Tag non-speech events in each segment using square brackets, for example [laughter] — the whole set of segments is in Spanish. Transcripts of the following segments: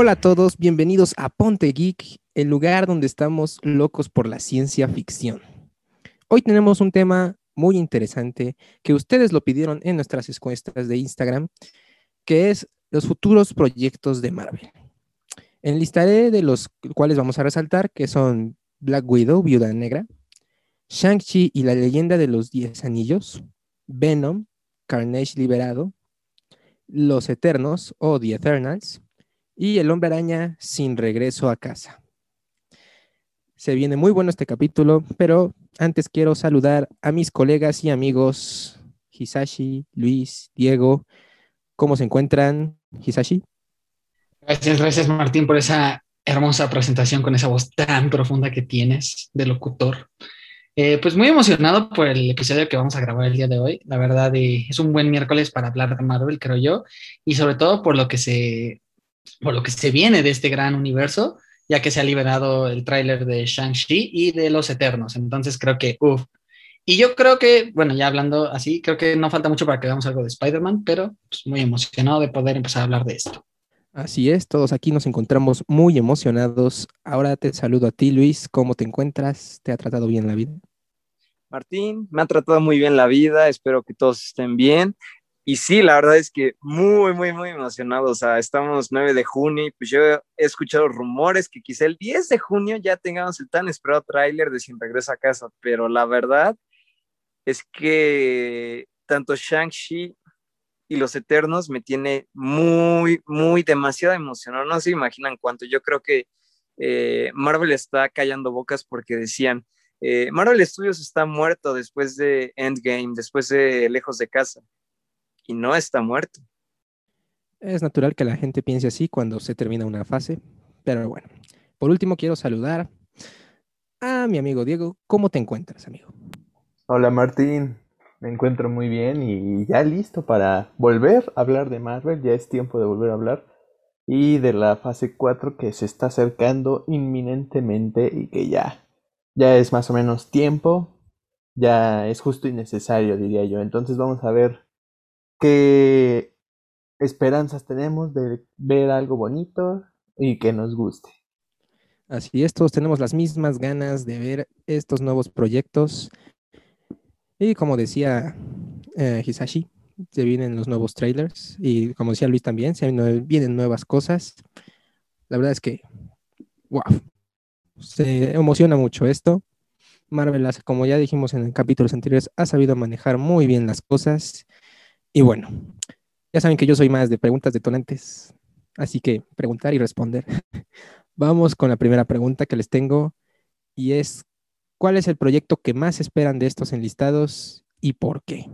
Hola a todos, bienvenidos a Ponte Geek, el lugar donde estamos locos por la ciencia ficción. Hoy tenemos un tema muy interesante que ustedes lo pidieron en nuestras encuestas de Instagram, que es los futuros proyectos de Marvel. Enlistaré de los cuales vamos a resaltar que son Black Widow, Viuda Negra, Shang-Chi y la leyenda de los Diez Anillos, Venom, Carnage Liberado, Los Eternos o The Eternals, y El hombre araña sin regreso a casa. Se viene muy bueno este capítulo, pero antes quiero saludar a mis colegas y amigos Hisashi, Luis, Diego. ¿Cómo se encuentran, Hisashi? Gracias, gracias Martín por esa hermosa presentación con esa voz tan profunda que tienes de locutor. Eh, pues muy emocionado por el episodio que vamos a grabar el día de hoy. La verdad eh, es un buen miércoles para hablar de Marvel, creo yo, y sobre todo por lo que se por lo que se viene de este gran universo, ya que se ha liberado el tráiler de Shang-Chi y de Los Eternos. Entonces creo que, uff. Y yo creo que, bueno, ya hablando así, creo que no falta mucho para que veamos algo de Spider-Man, pero pues, muy emocionado de poder empezar a hablar de esto. Así es, todos aquí nos encontramos muy emocionados. Ahora te saludo a ti, Luis. ¿Cómo te encuentras? ¿Te ha tratado bien la vida? Martín, me ha tratado muy bien la vida. Espero que todos estén bien. Y sí, la verdad es que muy, muy, muy emocionado. O sea, estamos 9 de junio y pues yo he escuchado rumores que quizá el 10 de junio ya tengamos el tan esperado tráiler de Sin Regreso a Casa, pero la verdad es que tanto Shang-Chi y Los Eternos me tiene muy, muy, demasiado emocionado. No se imaginan cuánto. Yo creo que eh, Marvel está callando bocas porque decían, eh, Marvel Studios está muerto después de Endgame, después de Lejos de Casa y no está muerto. Es natural que la gente piense así cuando se termina una fase, pero bueno. Por último, quiero saludar a mi amigo Diego. ¿Cómo te encuentras, amigo? Hola, Martín. Me encuentro muy bien y ya listo para volver a hablar de Marvel. Ya es tiempo de volver a hablar. Y de la fase 4 que se está acercando inminentemente y que ya, ya es más o menos tiempo. Ya es justo y necesario, diría yo. Entonces vamos a ver qué esperanzas tenemos de ver algo bonito y que nos guste. Así es, todos tenemos las mismas ganas de ver estos nuevos proyectos. Y como decía eh, Hisashi, se vienen los nuevos trailers y como decía Luis también, se vienen nuevas cosas. La verdad es que, wow, se emociona mucho esto. Marvel, como ya dijimos en capítulos anteriores, ha sabido manejar muy bien las cosas y bueno, ya saben que yo soy más de preguntas detonantes, así que preguntar y responder. [laughs] Vamos con la primera pregunta que les tengo y es, ¿cuál es el proyecto que más esperan de estos enlistados y por qué?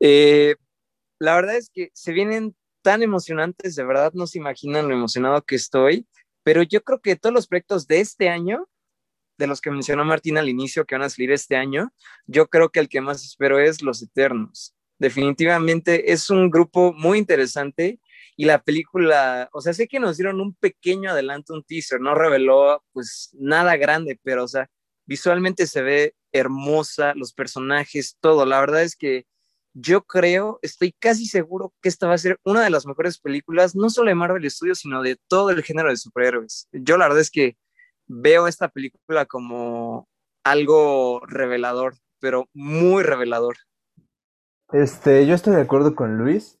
Eh, la verdad es que se vienen tan emocionantes, de verdad no se imaginan lo emocionado que estoy, pero yo creo que todos los proyectos de este año, de los que mencionó Martín al inicio, que van a salir este año, yo creo que el que más espero es Los Eternos definitivamente es un grupo muy interesante y la película, o sea, sé que nos dieron un pequeño adelanto, un teaser, no reveló pues nada grande, pero o sea, visualmente se ve hermosa, los personajes, todo. La verdad es que yo creo, estoy casi seguro que esta va a ser una de las mejores películas, no solo de Marvel Studios, sino de todo el género de superhéroes. Yo la verdad es que veo esta película como algo revelador, pero muy revelador. Este, yo estoy de acuerdo con Luis.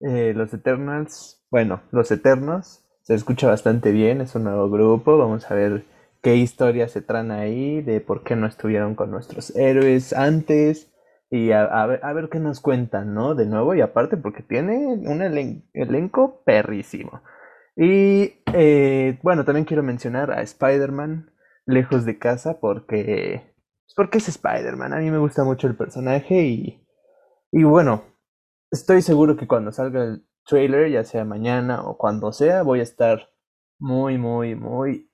Eh, los Eternals, bueno, los Eternos, se escucha bastante bien, es un nuevo grupo. Vamos a ver qué historias se traen ahí, de por qué no estuvieron con nuestros héroes antes. Y a, ver, qué nos cuentan, ¿no? De nuevo, y aparte porque tiene un elenco perrísimo. Y eh, bueno, también quiero mencionar a Spider-Man, lejos de casa, porque, pues, porque es Spider-Man. A mí me gusta mucho el personaje y y bueno, estoy seguro que cuando salga el trailer, ya sea mañana o cuando sea, voy a estar muy, muy, muy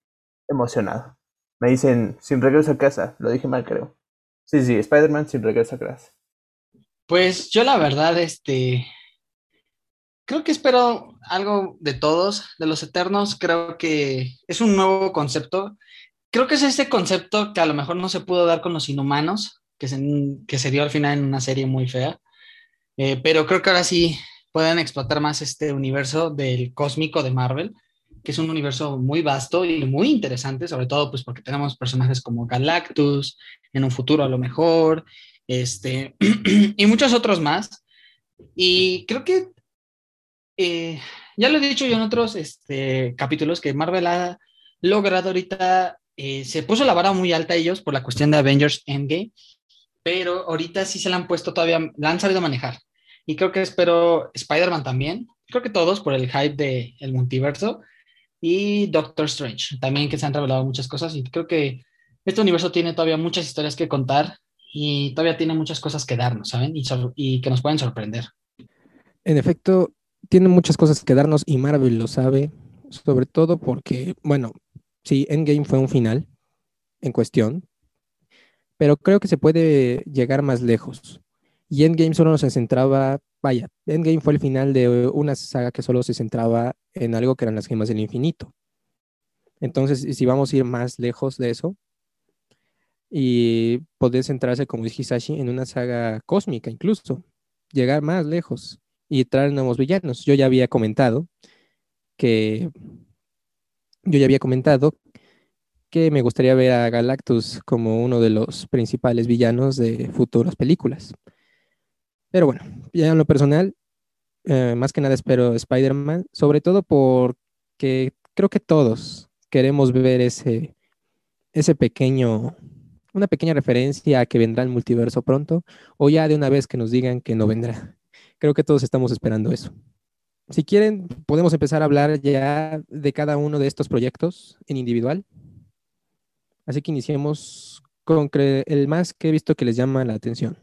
emocionado. Me dicen, sin regreso a casa. Lo dije mal, creo. Sí, sí, Spider-Man sin regreso a casa. Pues yo la verdad, este, creo que espero algo de todos, de los Eternos. Creo que es un nuevo concepto. Creo que es este concepto que a lo mejor no se pudo dar con los inhumanos, que se, que se dio al final en una serie muy fea. Eh, pero creo que ahora sí pueden explotar más este universo del cósmico de Marvel. que es un universo muy vasto y muy interesante, sobre todo pues porque tenemos personajes como Galactus, en un futuro a lo mejor, este, [clears throat] y muchos otros más. Y creo que, eh, ya lo he dicho yo en otros este, capítulos, que Marvel ha logrado ahorita, eh, se puso la vara muy alta ellos por la cuestión de Avengers Endgame, pero ahorita sí se la han puesto todavía, la han sabido manejar. Y creo que espero Spider-Man también, creo que todos por el hype del el multiverso, y Doctor Strange, también que se han revelado muchas cosas y creo que este universo tiene todavía muchas historias que contar y todavía tiene muchas cosas que darnos, ¿saben? Y, y que nos pueden sorprender. En efecto, tiene muchas cosas que darnos y Marvel lo sabe, sobre todo porque, bueno, sí, Endgame fue un final en cuestión, pero creo que se puede llegar más lejos. Y Endgame solo se centraba, vaya, Endgame fue el final de una saga que solo se centraba en algo que eran las gemas del infinito. Entonces, si vamos a ir más lejos de eso, y poder centrarse, como dice Hisashi, en una saga cósmica incluso, llegar más lejos y traer nuevos villanos. Yo ya había comentado que yo ya había comentado que me gustaría ver a Galactus como uno de los principales villanos de futuras películas. Pero bueno, ya en lo personal, eh, más que nada espero Spider-Man, sobre todo porque creo que todos queremos ver ese, ese pequeño una pequeña referencia a que vendrá el multiverso pronto o ya de una vez que nos digan que no vendrá. Creo que todos estamos esperando eso. Si quieren, podemos empezar a hablar ya de cada uno de estos proyectos en individual. Así que iniciemos con el más que he visto que les llama la atención,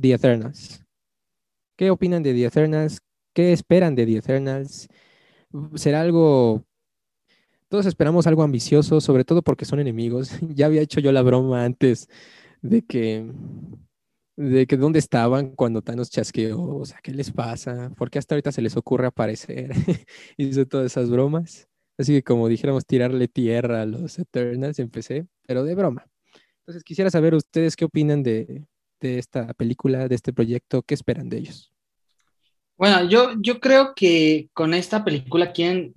The. ¿Qué opinan de The Eternals? ¿Qué esperan de The Eternals? ¿Será algo todos esperamos algo ambicioso, sobre todo porque son enemigos. [laughs] ya había hecho yo la broma antes de que de que dónde estaban cuando Thanos chasqueó, o sea, ¿qué les pasa? ¿Por qué hasta ahorita se les ocurre aparecer? [laughs] Hizo todas esas bromas. Así que como dijéramos, tirarle tierra a los Eternals, empecé, pero de broma. Entonces quisiera saber ustedes qué opinan de, de esta película, de este proyecto, qué esperan de ellos. Bueno, yo, yo creo que con esta película quieren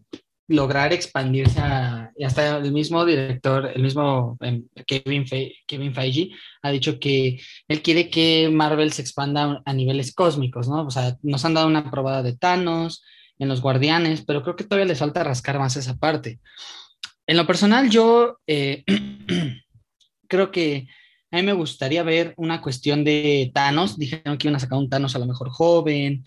lograr expandirse a, y hasta el mismo director, el mismo em, Kevin, Kevin Feige ha dicho que él quiere que Marvel se expanda a niveles cósmicos, ¿no? O sea, nos han dado una probada de Thanos, en los Guardianes, pero creo que todavía les falta rascar más esa parte. En lo personal, yo eh, [clears throat] creo que a mí me gustaría ver una cuestión de Thanos. Dijeron que iban a sacar un Thanos a lo mejor joven,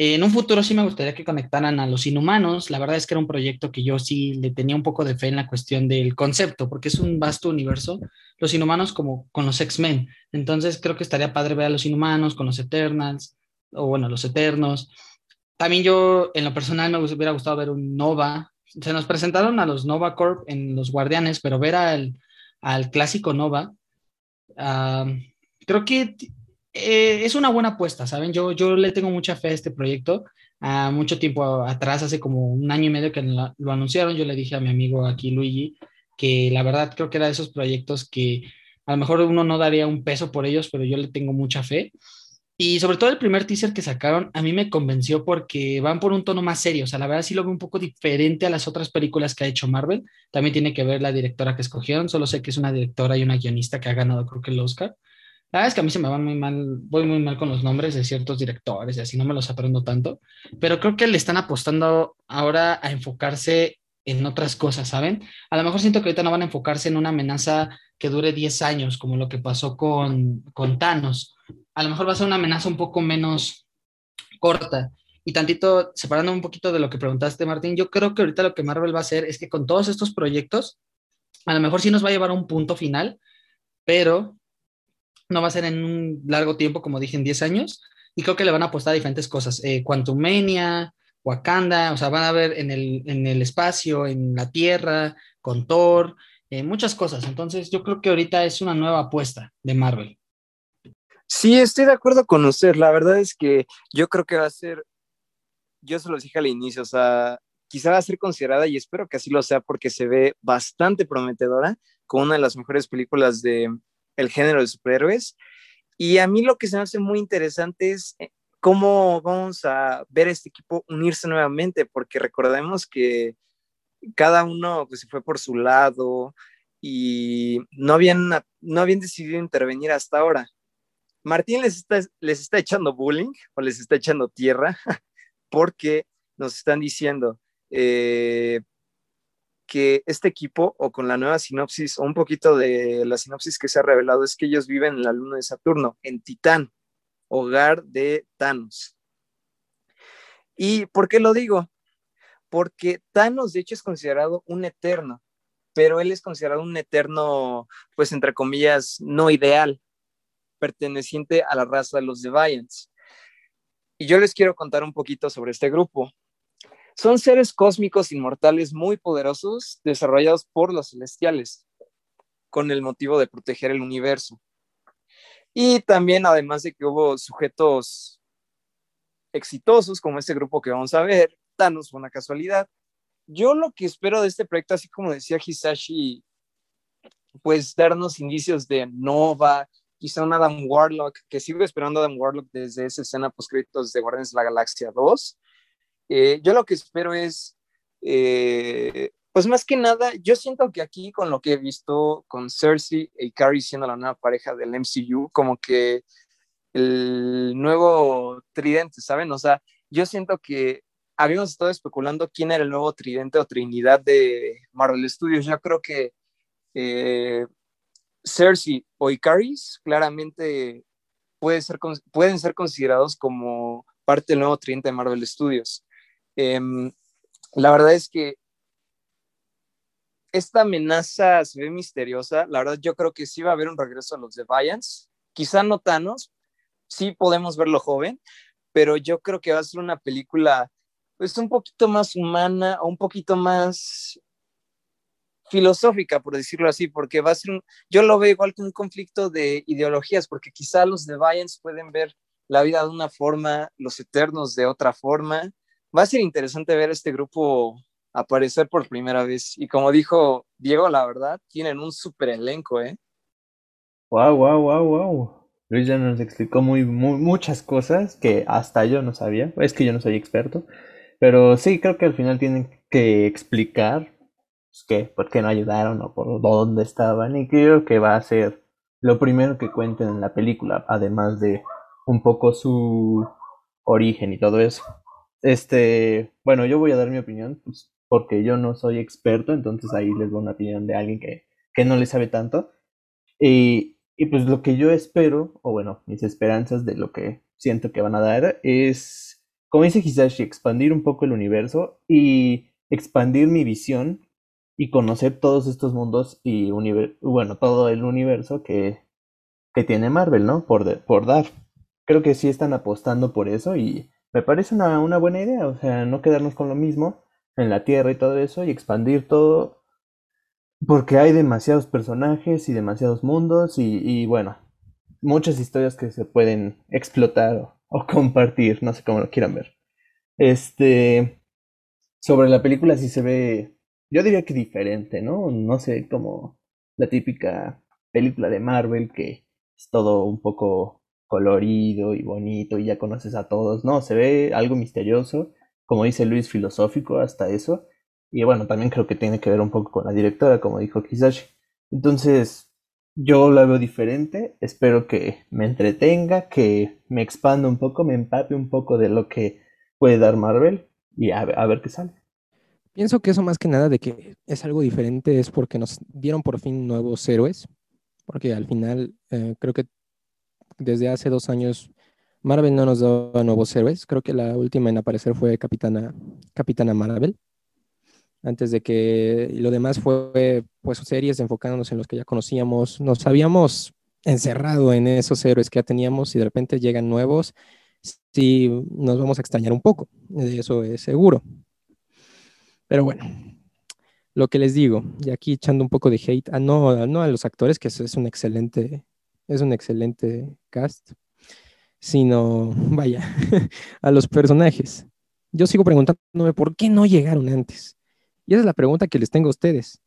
en un futuro sí me gustaría que conectaran a los inhumanos. La verdad es que era un proyecto que yo sí le tenía un poco de fe en la cuestión del concepto, porque es un vasto universo. Los inhumanos como con los X-Men. Entonces creo que estaría padre ver a los inhumanos con los Eternals, o bueno, los Eternos. También yo, en lo personal, me hubiera gustado ver un Nova. Se nos presentaron a los Nova Corp en Los Guardianes, pero ver al, al clásico Nova, ah, creo que eh, es una buena apuesta, ¿saben? Yo, yo le tengo mucha fe a este proyecto. a mucho tiempo atrás, hace como un año y medio que lo, anunciaron, yo le dije a mi amigo aquí, Luigi, que la verdad creo que era de esos proyectos que a lo mejor uno no daría un peso por ellos, pero yo le tengo mucha fe. Y sobre todo el primer teaser que sacaron, a mí me convenció porque van por un tono más serio. O sea, la verdad sí lo veo un poco diferente a las otras películas que ha hecho Marvel. También tiene que ver la directora que escogieron. Solo sé que es una directora y una guionista que ha ganado, creo que el Oscar. La verdad es que a mí se me va muy mal, voy muy mal con los nombres de ciertos directores y así no me los aprendo tanto, pero creo que le están apostando ahora a enfocarse en otras cosas, ¿saben? A lo mejor siento que ahorita no van a enfocarse en una amenaza que dure 10 años, como lo que pasó con, con Thanos. A lo mejor va a ser una amenaza un poco menos corta. Y tantito, separando un poquito de lo que preguntaste, Martín, yo creo que ahorita lo que Marvel va a hacer es que con todos estos proyectos, a lo mejor sí nos va a llevar a un punto final, pero no va a ser en un largo tiempo, como dije, en 10 años, y creo que le van a apostar a diferentes cosas. Eh, Quantumania, Wakanda, o sea, van a ver en el, en el espacio, en la Tierra, con Thor, eh, muchas cosas. Entonces, yo creo que ahorita es una nueva apuesta de Marvel. Sí, estoy de acuerdo con usted. La verdad es que yo creo que va a ser, yo se lo dije al inicio, o sea, quizá va a ser considerada y espero que así lo sea porque se ve bastante prometedora como una de las mejores películas de, el género de superhéroes. Y a mí lo que se me hace muy interesante es eh, cómo vamos a ver este equipo unirse nuevamente, porque recordemos que cada uno pues, se fue por su lado y no habían, no habían decidido intervenir hasta ahora. Martín les está, les está echando bullying o les está echando tierra [laughs] porque nos están diciendo eh, que este equipo, o con la nueva sinopsis, o un poquito de la sinopsis que se ha revelado, es que ellos viven en la luna de Saturno, en Titán, hogar de Thanos. ¿Y por qué lo digo? Porque Thanos, de hecho, es considerado un eterno, pero él es considerado un eterno, pues, entre comillas, no ideal, perteneciente a la raza de los Deviants. Y yo les quiero contar un poquito sobre este grupo. Son seres cósmicos inmortales muy poderosos desarrollados por los celestiales con el motivo de proteger el universo. Y también, además de que hubo sujetos exitosos como este grupo que vamos a ver, Thanos fue una casualidad. Yo lo que espero de este proyecto, así como decía Hisashi, pues darnos indicios de Nova, quizá un Adam Warlock, que sigo esperando a Adam Warlock desde esa escena post de Guardians de la Galaxia 2. Eh, yo lo que espero es, eh, pues más que nada, yo siento que aquí con lo que he visto con Cersei y Carrie siendo la nueva pareja del MCU, como que el nuevo tridente, ¿saben? O sea, yo siento que habíamos estado especulando quién era el nuevo tridente o trinidad de Marvel Studios. Yo creo que eh, Cersei o Icaris claramente pueden ser considerados como parte del nuevo tridente de Marvel Studios. Em, la verdad es que esta amenaza se ve misteriosa. La verdad, yo creo que sí va a haber un regreso a los Deviants. Quizá no Thanos, sí podemos verlo joven, pero yo creo que va a ser una película pues un poquito más humana o un poquito más filosófica, por decirlo así, porque va a ser yo lo veo igual que un conflicto de ideologías, porque quizá los Deviants pueden ver la vida de una forma, los Eternos de otra forma. Va a ser interesante ver este grupo aparecer por primera vez. Y como dijo Diego, la verdad, tienen un super elenco, ¿eh? Wow, wow, wow, wow. Luis ya nos explicó muy, muchas cosas que hasta yo no sabía. Es que yo no soy experto. Pero sí, creo que al final tienen que explicar pues, qué, por qué no ayudaron o por dónde estaban. Y creo que va a ser lo primero que cuenten en la película, además de un poco su origen y todo eso. Este, bueno, yo voy a dar mi opinión, pues, porque yo no soy experto, entonces ahí les doy una opinión de alguien que, que no le sabe tanto. Y, y pues lo que yo espero, o bueno, mis esperanzas de lo que siento que van a dar es, como dice Hisashi, expandir un poco el universo y expandir mi visión y conocer todos estos mundos y bueno, todo el universo que, que tiene Marvel, ¿no? Por, por dar. Creo que sí están apostando por eso y me parece una, una buena idea, o sea, no quedarnos con lo mismo en la Tierra y todo eso y expandir todo porque hay demasiados personajes y demasiados mundos y, bueno, muchas historias que se pueden explotar o, compartir, no sé cómo lo quieran ver. Este, sobre la película sí se ve, yo diría que diferente, ¿no? No sé, como la típica película de Marvel que es todo un poco colorido y bonito y ya conoces a todos, no, se ve algo misterioso como dice Luis, filosófico hasta eso. Y bueno, también creo que tiene que ver un poco con la directora, como dijo Kisashi. Entonces, yo la veo diferente. Espero que me entretenga, que me expanda un poco, me empape un poco de lo que puede dar Marvel y a, ver qué sale. Pienso que eso más que nada de que es algo diferente es porque nos dieron por fin nuevos héroes, porque al final eh, creo que desde hace dos años Marvel no nos da nuevos héroes. Creo que la última en aparecer fue Capitana, Capitana Marvel. Antes de que lo demás fue pues series enfocándonos en los que ya conocíamos. Nos habíamos encerrado en esos héroes que ya teníamos y de repente llegan nuevos. Sí, nos vamos a extrañar un poco. Eso es seguro. Pero bueno, lo que les digo, y aquí echando un poco de hate, a no, no a los actores, que es un excelente, es un excelente cast, sino, vaya, [laughs] a los personajes. Yo sigo preguntándome por qué no llegaron antes. Y esa es la pregunta que les tengo a ustedes.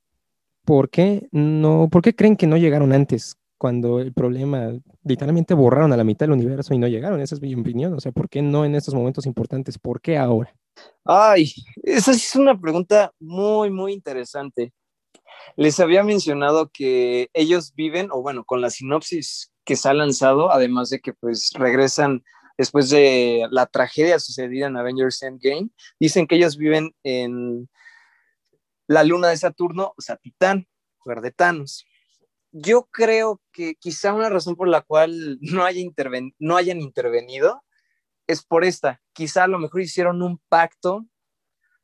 ¿Por qué no, por qué creen que no llegaron antes cuando el problema literalmente borraron a la mitad del universo y no llegaron? Esa es mi opinión. O sea, ¿por qué no en estos momentos importantes? ¿Por qué ahora? Ay, esa es una pregunta muy, muy interesante. Les había mencionado que ellos viven, o bueno, con la sinopsis que se ha lanzado, además de que pues regresan después de la tragedia sucedida en Avengers Endgame, dicen que ellos viven en la luna de Saturno, o sea, Titán, Thanos. Yo creo que quizá una razón por la cual no, no hayan intervenido es por esta. Quizá a lo mejor hicieron un pacto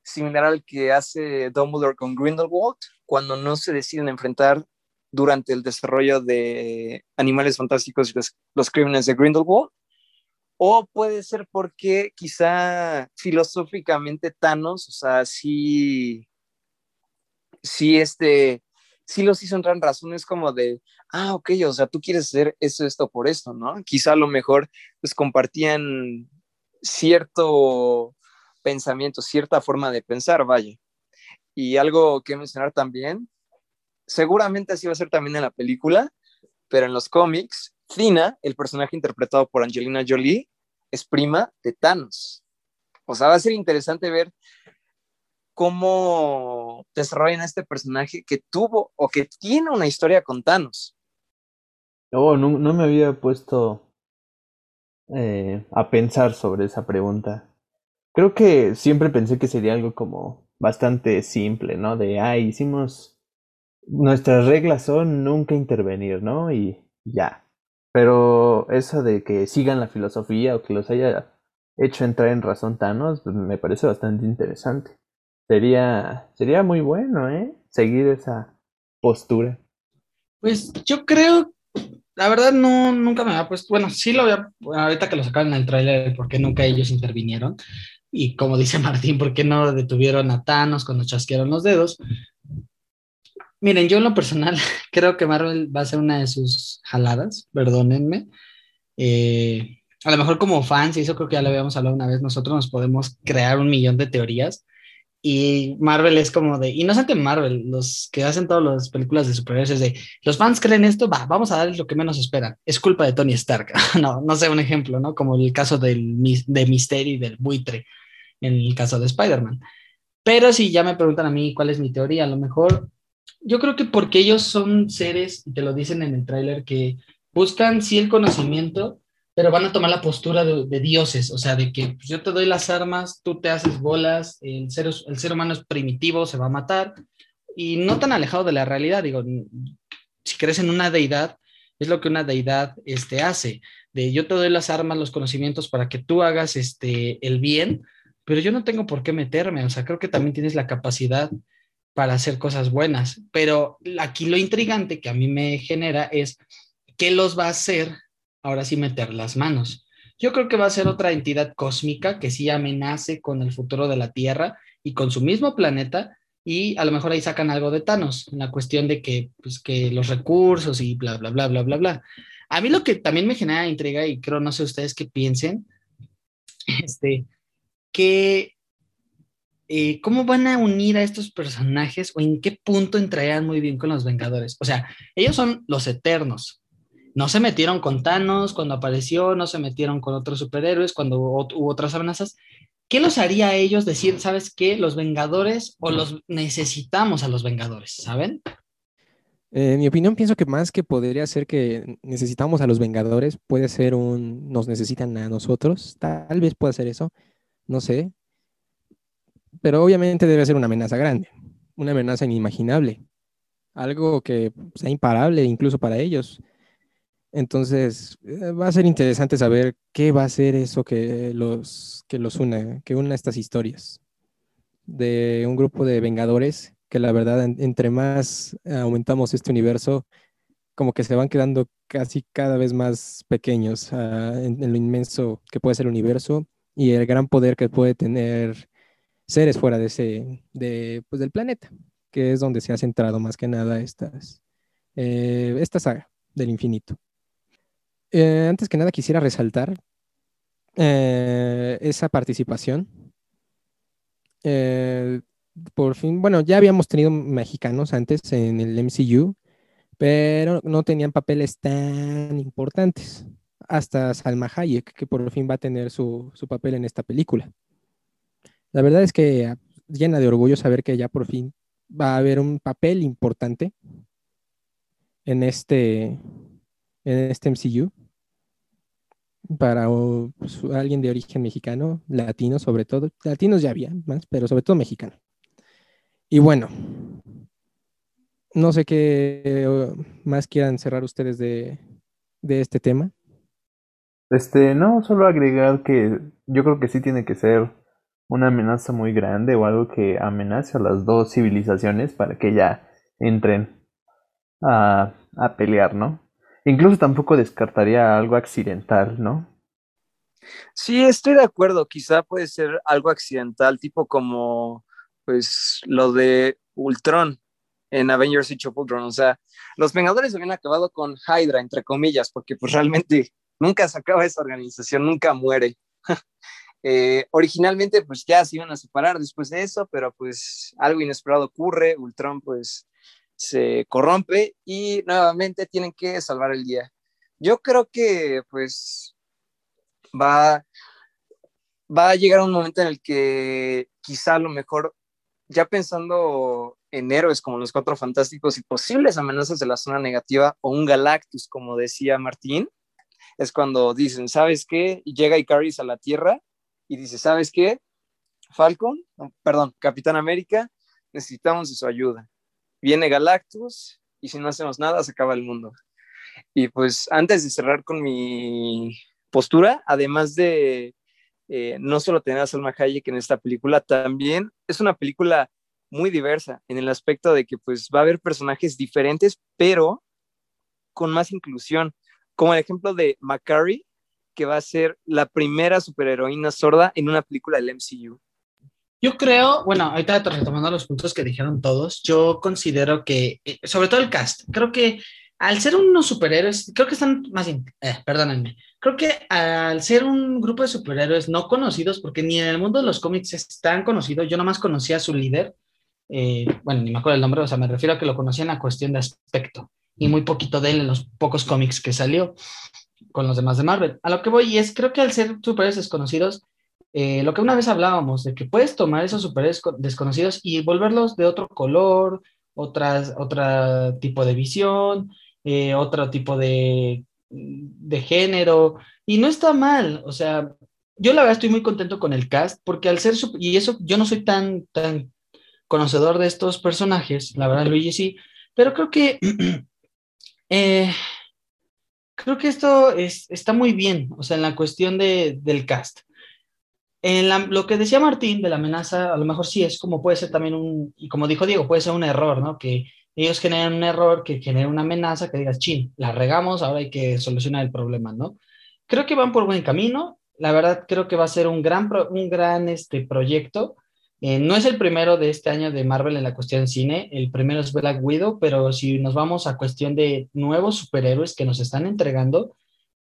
similar al que hace Dumbledore con Grindelwald cuando no se deciden enfrentar durante el desarrollo de Animales Fantásticos y los, crímenes de Grindelwald. O puede ser porque quizá filosóficamente Thanos, o sea, sí, sí, este, sí los hizo entrar en razones como de, ah, ok, o sea, tú quieres hacer esto, esto por esto, ¿no? Quizá a lo mejor pues compartían cierto pensamiento, cierta forma de pensar, vaya. Y algo que mencionar también, seguramente así va a ser también en la película, pero en los cómics, Thina, el personaje interpretado por Angelina Jolie, es prima de Thanos. O sea, va a ser interesante ver cómo desarrollan este personaje que tuvo o que tiene una historia con Thanos. Oh, no, no me había puesto eh, a pensar sobre esa pregunta. Creo que siempre pensé que sería algo como bastante simple, ¿no? De, ah, hicimos... Nuestras reglas son nunca intervenir, ¿no? Y ya. Pero eso de que sigan la filosofía o que los haya hecho entrar en razón Thanos, pues, me parece bastante interesante. Sería, sería muy bueno, ¿eh? Seguir esa postura. Pues yo creo, la verdad no, nunca me había puesto, bueno, sí lo había, ahorita que lo sacaron en el tráiler, porque nunca ellos intervinieron, y como dice [laughs] Martín, ¿por qué no detuvieron a Thanos cuando chasquearon los dedos? Miren, yo en lo personal [laughs] creo que Marvel va a ser una de sus jaladas, perdónenme. Eh, a lo mejor como fans, y eso creo que ya lo habíamos hablado una vez, nosotros nos podemos crear un millón de teorías y Marvel es como de, y no Marvel, los que hacen todas las películas de superhéroes es de, los fans creen esto, va, vamos a darles lo que menos esperan. Es culpa de Tony Stark. [laughs] no, no sé, un ejemplo, ¿no? Como el caso del, de Mysterio y del buitre, en el caso de Spider-Man. Pero si ya me preguntan a mí cuál es mi teoría, a lo mejor yo creo que porque ellos son seres, y te lo dicen en el tráiler, que buscan sí el conocimiento, pero van a tomar la postura de, dioses, o sea, de que pues, yo te doy las armas, tú te haces bolas, el ser, el ser humano es primitivo, se va a matar, y no tan alejado de la realidad, digo, si crees en una deidad, es lo que una deidad este, hace, de yo te doy las armas, los conocimientos para que tú hagas este, el bien, pero yo no tengo por qué meterme, o sea, creo que también tienes la capacidad para hacer cosas buenas, pero aquí lo intrigante que a mí me genera es, ¿qué los va a hacer ahora sí meter las manos. Yo creo que va a ser otra entidad cósmica que sí amenace con el futuro de la Tierra y con su mismo planeta y a lo mejor ahí sacan algo de Thanos, en la cuestión de que, pues, que los recursos y bla, bla, bla, bla, bla, bla. A mí lo que también me genera intriga y creo, no sé ustedes qué piensen, [laughs] este, que eh, cómo van a unir a estos personajes o en qué punto entrarían muy bien con los Vengadores. O sea, ellos son los eternos, no se metieron con Thanos cuando apareció, no se metieron con otros superhéroes cuando hubo otras amenazas. ¿Qué los haría a ellos decir, sabes qué, los Vengadores o los necesitamos a los Vengadores, ¿saben? Eh, en mi opinión, pienso que más que podría ser que necesitamos a los Vengadores, puede ser un nos necesitan a nosotros. Tal vez pueda ser eso, no sé. Pero obviamente debe ser una amenaza grande, una amenaza inimaginable, algo que sea imparable incluso para ellos. Entonces, eh, va a ser interesante saber qué va a ser eso que los, que los une, que una estas historias de un grupo de vengadores que la verdad, entre más aumentamos este universo, como que se van quedando casi cada vez más pequeños ah, en, lo inmenso que puede ser el universo y el gran poder que puede tener seres fuera de ese, de, pues, del planeta, que es donde se ha centrado más que nada estas, eh, esta saga del infinito. Eh, antes que nada quisiera resaltar eh, esa participación. Eh, por fin, bueno, ya habíamos tenido mexicanos antes en el MCU, pero no tenían papeles tan importantes. Hasta Salma Hayek, que por fin va a tener su, papel en esta película. La verdad es que llena de orgullo saber que ya por fin va a haber un papel importante en este, en este MCU para pues, alguien de origen mexicano, latino sobre todo. Latinos ya había más, pero sobre todo mexicano. Y bueno, no sé qué más quieran cerrar ustedes de, de este tema. Este, no, solo agregar que yo creo que sí tiene que ser una amenaza muy grande o algo que amenace a las dos civilizaciones para que ya entren a, a pelear, ¿no? Incluso tampoco descartaría algo accidental, ¿no? Sí, estoy de acuerdo. Quizá puede ser algo accidental, tipo como pues lo de Ultron en Avengers of Ultron. O sea, los Vengadores habían acabado con Hydra, entre comillas, porque pues realmente nunca se acaba esa organización, nunca muere. [laughs] Eh, originalmente pues ya se iban a separar después de eso, pero pues algo inesperado ocurre, Ultron pues se corrompe y nuevamente tienen que salvar el día. Yo creo que pues va, va a llegar un momento en el que quizá a lo mejor, ya pensando en héroes como los Cuatro Fantásticos y posibles amenazas de la zona negativa o un Galactus, como decía Martín, es cuando dicen, ¿sabes qué? Y llega Icaris a la Tierra y dice, ¿sabes qué? Falcon, perdón, Capitán América, necesitamos de su ayuda. Viene Galactus y si no hacemos nada se acaba el mundo. Y pues antes de cerrar con mi postura, además de eh, no solo tener a Salma Hayek en esta película, también es una película muy diversa en el aspecto de que pues va a haber personajes diferentes, pero con más inclusión, como el ejemplo de Macari, que va a ser la primera superheroína sorda en una película del MCU. Yo creo, bueno, ahorita retomando los puntos que dijeron todos, yo considero que, eh, sobre todo el cast, creo que al ser unos superhéroes, creo que están más bien, eh, perdónenme, creo que al ser un grupo de superhéroes no conocidos, porque ni en el mundo de los cómics es tan conocido, yo nomás conocía a su líder, eh, bueno, ni me acuerdo el nombre, o sea, me refiero a que lo conocía en la cuestión de aspecto y muy poquito de él en los pocos cómics que salió con los demás de Marvel. A lo que voy es, creo que al ser superhéroes desconocidos, eh, lo que una vez hablábamos, de que puedes tomar esos superhéroes desconocidos y volverlos de otro color, otras, otro tipo de visión, eh, otro tipo de, de género, y no está mal, o sea, yo la verdad estoy muy contento con el cast, porque al ser, y eso yo no soy tan, tan conocedor de estos personajes, la verdad Luigi sí, pero creo que [clears throat] eh, creo que esto es, está muy bien, o sea, en la cuestión de, del cast. En lo que decía Martín de la amenaza, a lo mejor sí es como puede ser también un, y como dijo Diego, puede ser un error, ¿no? Que ellos generan un error que genera una amenaza que digas, chin, la regamos, ahora hay que solucionar el problema, ¿no? Creo que van por buen camino, la verdad creo que va a ser un gran, un gran este, proyecto. Eh, no es el primero de este año de Marvel en la cuestión cine, el primero es Black Widow, pero si nos vamos a cuestión de nuevos superhéroes que nos están entregando,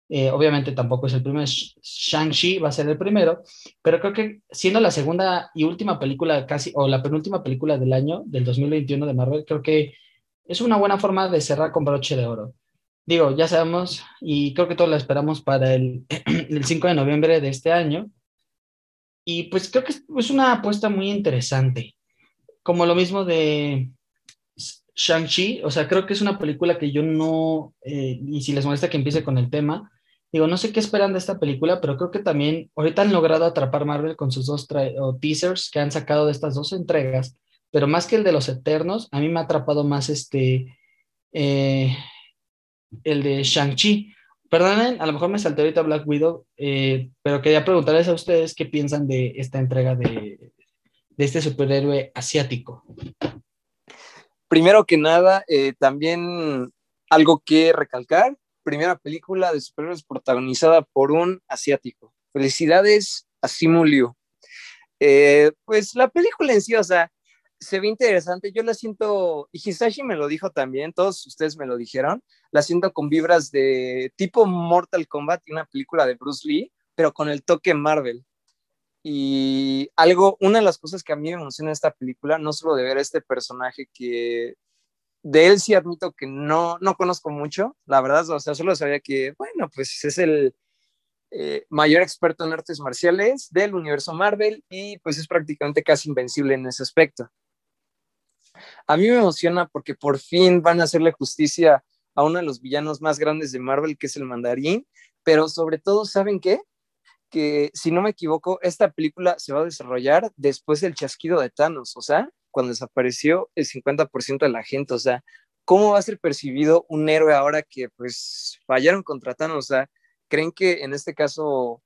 eh, obviamente tampoco es el primero, Shang-Chi va a ser el primero, pero creo que siendo la segunda y última película casi, o la penúltima película del año, del 2021 de Marvel, creo que es una buena forma de cerrar con broche de oro. Digo, ya sabemos, y creo que todos la esperamos para el, [clears throat] el 5 de noviembre de este año, y pues creo que es una apuesta muy interesante. Como lo mismo de Shang-Chi, o sea, creo que es una película que yo no, eh, y si les molesta que empiece con el tema, digo, no sé qué esperan de esta película, pero creo que también ahorita han logrado atrapar Marvel con sus dos teasers que han sacado de estas dos entregas, pero más que el de los Eternos, a mí me ha atrapado más este, eh, el de Shang-Chi. Perdonen, a lo mejor me salté ahorita Black Widow, eh, pero quería preguntarles a ustedes qué piensan de esta entrega de, de este superhéroe asiático. Primero que nada, eh, también algo que recalcar, primera película de superhéroes protagonizada por un asiático. Felicidades a Simu Liu. Eh, pues la película en sí, o sea, se ve interesante. Yo la siento, y Hisashi me lo dijo también, todos ustedes me lo dijeron, la siento con vibras de tipo Mortal Kombat y una película de Bruce Lee, pero con el toque Marvel. Y algo, una de las cosas que a mí me emociona esta película, no solo de ver a este personaje que de él sí admito que no, no conozco mucho, la verdad, o sea, solo sabía que, bueno, pues es el, eh, mayor experto en artes marciales del universo Marvel y pues es prácticamente casi invencible en ese aspecto. A mí me emociona porque por fin van a hacerle justicia a uno de los villanos más grandes de Marvel, que es el mandarín, pero sobre todo, ¿saben qué? Que si no me equivoco, esta película se va a desarrollar después del chasquido de Thanos, o sea, cuando desapareció el 50% de la gente, o sea, ¿cómo va a ser percibido un héroe ahora que pues fallaron contra Thanos? O sea, ¿creen que en este caso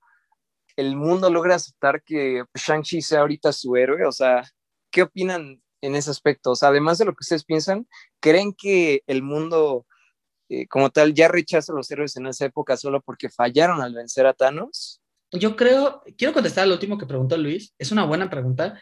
el mundo logra aceptar que Shang-Chi sea ahorita su héroe? O sea, ¿qué opinan en ese aspecto? O sea, además de lo que ustedes piensan, ¿creen que el mundo eh, como tal ya rechaza a los héroes en esa época solo porque fallaron al vencer a Thanos? Yo creo, quiero contestar al último que preguntó Luis, es una buena pregunta.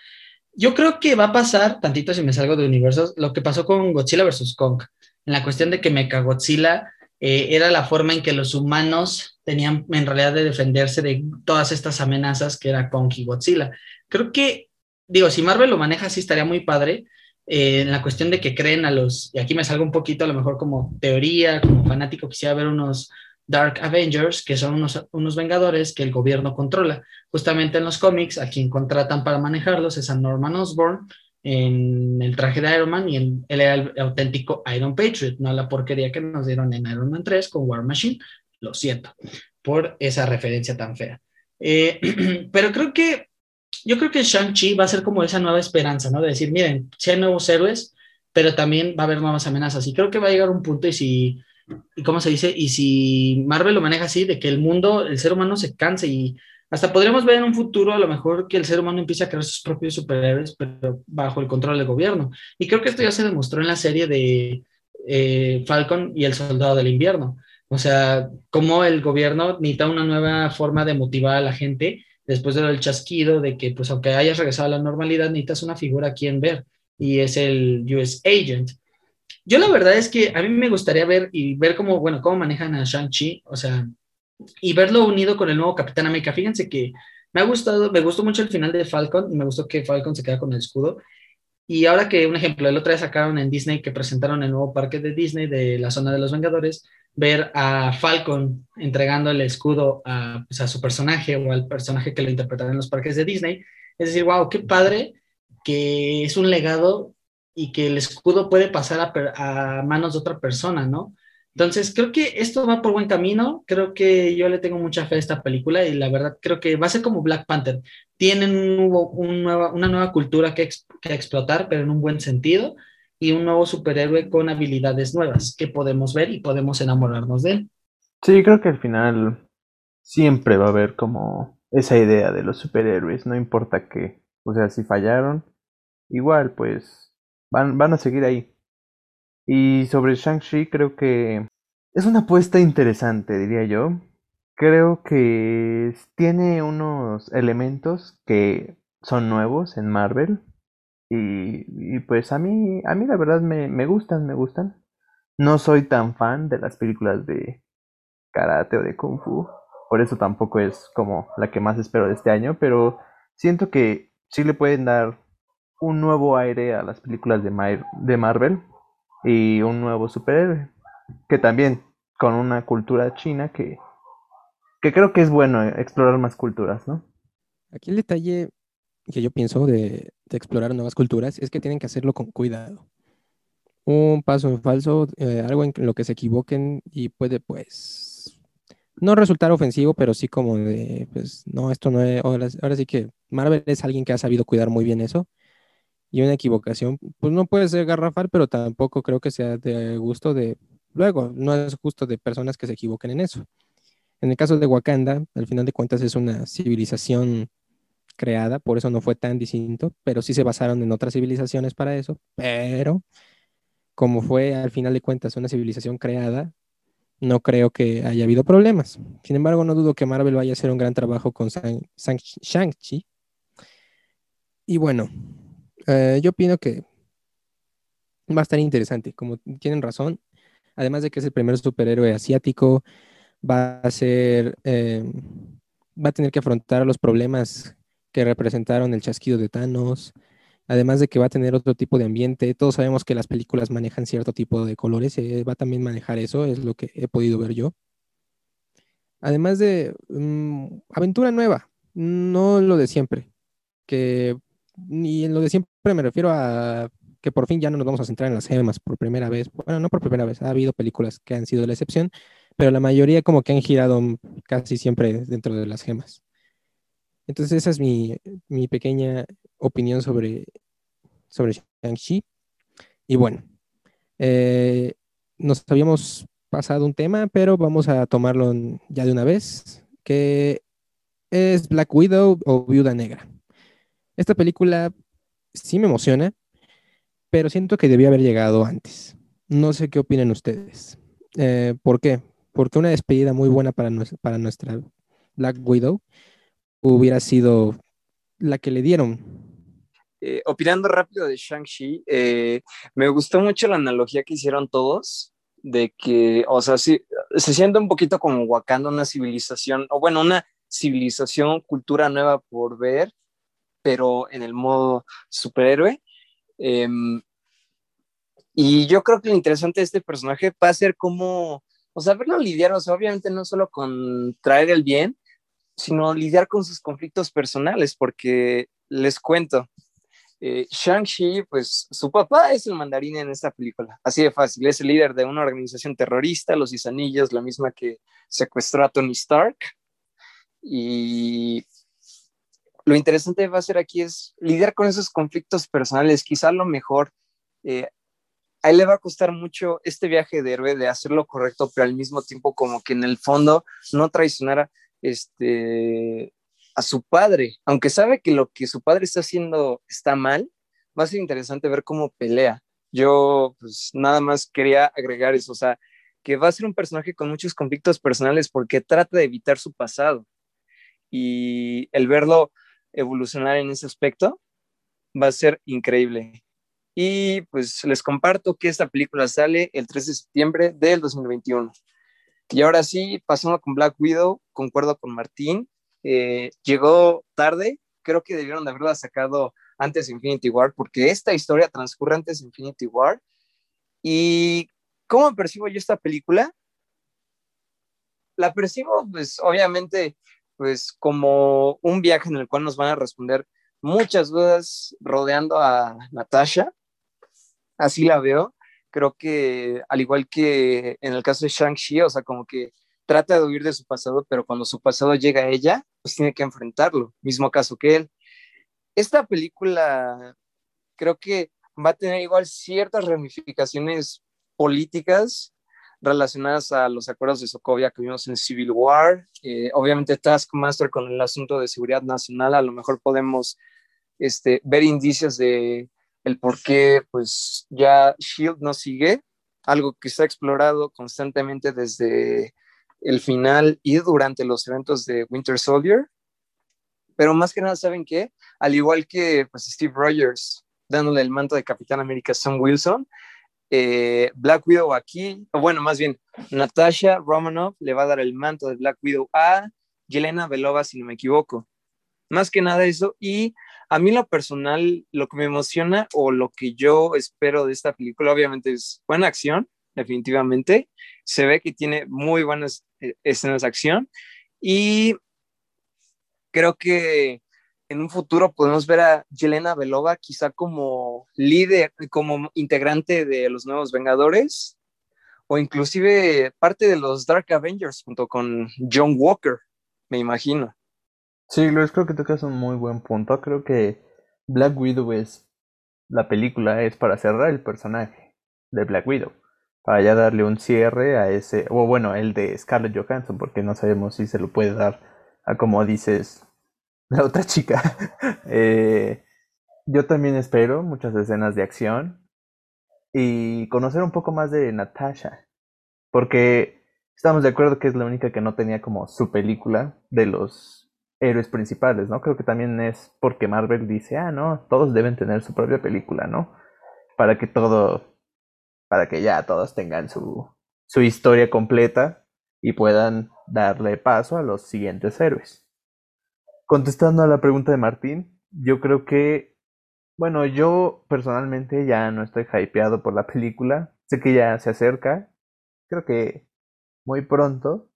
Yo creo que va a pasar, tantito si me salgo de universos, lo que pasó con Godzilla vs. Kong, en la cuestión de que Mechagodzilla eh, era la forma en que los humanos tenían en realidad de defenderse de todas estas amenazas que era Kong y Godzilla. Creo que, digo, si Marvel lo maneja así estaría muy padre, eh, en la cuestión de que creen a los, y aquí me salgo un poquito a lo mejor como teoría, como fanático, quisiera ver unos Dark Avengers, que son unos, unos vengadores que el gobierno controla. Justamente en los cómics, a quien contratan para manejarlos es a Norman Osborn en el traje de Iron Man y él era el auténtico Iron Patriot, no la porquería que nos dieron en Iron Man 3 con War Machine. Lo siento por esa referencia tan fea. Eh, [clears throat] pero creo que yo creo que Shang-Chi va a ser como esa nueva esperanza, ¿no? De decir, miren, si hay nuevos héroes, pero también va a haber nuevas amenazas. Y creo que va a llegar un punto y si, ¿cómo se dice? Y si Marvel lo maneja así, de que el mundo, el ser humano se canse y hasta podríamos ver en un futuro a lo mejor que el ser humano empiece a crear sus propios superhéroes, pero bajo el control del gobierno. Y creo que esto ya se demostró en la serie de eh, Falcon y el Soldado del Invierno. O sea, cómo el gobierno necesita una nueva forma de motivar a la gente después del chasquido de que, pues, aunque hayas regresado a la normalidad, necesitas una figura a quien ver, y es el US Agent. Yo la verdad es que a mí me gustaría ver y ver cómo, bueno, cómo manejan a Shang-Chi, o sea, y verlo unido con el nuevo Capitán América. Fíjense que me ha gustado, me gustó mucho el final de Falcon, y me gustó que Falcon se queda con el escudo. Y ahora que, un ejemplo, el otro día sacaron en Disney que presentaron el nuevo parque de Disney de la zona de los Vengadores, ver a Falcon entregando el escudo a, pues, a, su personaje o al personaje que lo interpretará en los parques de Disney. Es decir, wow, qué padre que es un legado y que el escudo puede pasar a, manos de otra persona, ¿no? Entonces, creo que esto va por buen camino. Creo que yo le tengo mucha fe a esta película y la verdad creo que va a ser como Black Panther. Tienen un nueva, una nueva cultura que, que explotar, pero en un buen sentido y un nuevo superhéroe con habilidades nuevas que podemos ver y podemos enamorarnos de él. Sí, creo que al final siempre va a haber como esa idea de los superhéroes, no importa qué. O sea, si fallaron, igual pues van, van a seguir ahí. Y sobre Shang-Chi creo que es una apuesta interesante, diría yo. Creo que tiene unos elementos que son nuevos en Marvel, y, pues a mí, a mí la verdad me, me gustan, me gustan. No soy tan fan de las películas de karate o de kung fu, por eso tampoco es como la que más espero de este año, pero siento que sí le pueden dar un nuevo aire a las películas de, Marvel y un nuevo superhéroe, que también con una cultura china que, que creo que es bueno explorar más culturas, ¿no? Aquí el detalle que yo pienso de, explorar nuevas culturas es que tienen que hacerlo con cuidado. Un paso en falso, eh, algo en lo que se equivoquen y puede pues no resultar ofensivo, pero sí como de, pues no, esto no es, ahora sí que Marvel es alguien que ha sabido cuidar muy bien eso. Y una equivocación, pues no puede ser garrafal, pero tampoco creo que sea de gusto de, luego, no es justo de personas que se equivoquen en eso. En el caso de Wakanda, al final de cuentas es una civilización creada, por eso no fue tan distinto, pero sí se basaron en otras civilizaciones para eso, pero como fue al final de cuentas una civilización creada, no creo que haya habido problemas. Sin embargo, no dudo que Marvel vaya a hacer un gran trabajo con Shang-Chi. Y bueno, eh, yo opino que va a estar interesante, como tienen razón. Además de que es el primer superhéroe asiático, va a ser, eh, va a tener que afrontar los problemas que representaron el chasquido de Thanos, además de que va a tener otro tipo de ambiente. Todos sabemos que las películas manejan cierto tipo de colores, eh, va a también manejar eso, es lo que he podido ver yo. Además de mm, aventura nueva, no lo de siempre. Que, y en lo de siempre me refiero a que por fin ya no nos vamos a centrar en las gemas por primera vez. Bueno, no por primera vez, ha habido películas que han sido la excepción, pero la mayoría como que han girado casi siempre dentro de las gemas. Entonces esa es mi, mi pequeña opinión sobre, sobre Shang-Chi. Y bueno, eh, nos habíamos pasado un tema, pero vamos a tomarlo ya de una vez, que es Black Widow o Viuda Negra. Esta película sí me emociona, pero siento que debía haber llegado antes. No sé qué opinan ustedes. Eh, ¿Por qué? Porque una despedida muy buena para, nuestra Black Widow hubiera sido la que le dieron. Eh, opinando rápido de Shang-Chi, eh, me gustó mucho la analogía que hicieron todos, de que, o sea, se siente un poquito como Wakanda, una civilización, o bueno, una civilización, cultura nueva por ver, pero en el modo superhéroe. Em, y yo creo que lo interesante de este personaje va a ser cómo, o sea, verlo lidiar, o sea, obviamente no solo con traer el bien, sino lidiar con sus conflictos personales, porque les cuento, eh, Shang-Chi, pues su papá es el mandarín en esta película, así de fácil, es el líder de una organización terrorista, los Isanillos, la misma que secuestró a Tony Stark, y lo interesante va a ser aquí es lidiar con esos conflictos personales. Quizá lo mejor, eh, a él le va a costar mucho este viaje de héroe de hacer lo correcto, pero al mismo tiempo como que en el fondo no traicionara este, a su padre, aunque sabe que lo que su padre está haciendo está mal, va a ser interesante ver cómo pelea. Yo pues nada más quería agregar eso, o sea, que va a ser un personaje con muchos conflictos personales porque trata de evitar su pasado y el verlo evolucionar en ese aspecto va a ser increíble. Y pues les comparto que esta película sale el 3 de septiembre del 2021. Y ahora sí, pasando con Black Widow, concuerdo con Martín, eh, llegó tarde, creo que debieron de haberla sacado antes de Infinity War, porque esta historia transcurre antes de Infinity War. ¿Y cómo percibo yo esta película? La percibo, pues obviamente, pues como un viaje en el cual nos van a responder muchas dudas rodeando a Natasha. Así la veo. Creo que al igual que en el caso de Shang-Chi, o sea, como que trata de huir de su pasado, pero cuando su pasado llega a ella, pues tiene que enfrentarlo. Mismo caso que él. Esta película creo que va a tener igual ciertas ramificaciones políticas relacionadas a los acuerdos de Sokovia que vimos en Civil War. Eh, obviamente Taskmaster con el asunto de seguridad nacional, a lo mejor podemos este, ver indicios de el por qué pues ya Shield no sigue, algo que se ha explorado constantemente desde el final y durante los eventos de Winter Soldier. Pero más que nada, ¿saben qué? Al igual que pues, Steve Rogers dándole el manto de Capitán América a Sam Wilson, eh, Black Widow aquí, o bueno, más bien, Natasha Romanoff le va a dar el manto de Black Widow a Yelena Belova, si no me equivoco. Más que nada eso, y a mí lo personal, lo que me emociona o lo que yo espero de esta película, obviamente es buena acción, definitivamente. Se ve que tiene muy buenas eh, escenas de acción y creo que en un futuro podemos ver a Yelena Belova quizá como líder, como integrante de los nuevos Vengadores o inclusive parte de los Dark Avengers junto con John Walker, me imagino. Sí, Luis, creo que tocas un muy buen punto. Creo que Black Widow es la película es para cerrar el personaje de Black Widow, para ya darle un cierre a ese, o bueno, el de Scarlett Johansson, porque no sabemos si se lo puede dar a como dices [laughs] la otra chica. Eh, yo también espero muchas escenas de acción y conocer un poco más de Natasha, porque estamos de acuerdo que es la única que no tenía como su película de los héroes principales, ¿no? Creo que también es porque Marvel dice, ah, no, todos deben tener su propia película, ¿no? Para que todo, para que ya todos tengan su, su historia completa y puedan darle paso a los siguientes héroes. Contestando a la pregunta de Martín, yo creo que, bueno, yo personalmente ya no estoy hypeado por la película. Sé que ya se acerca. Creo que muy pronto.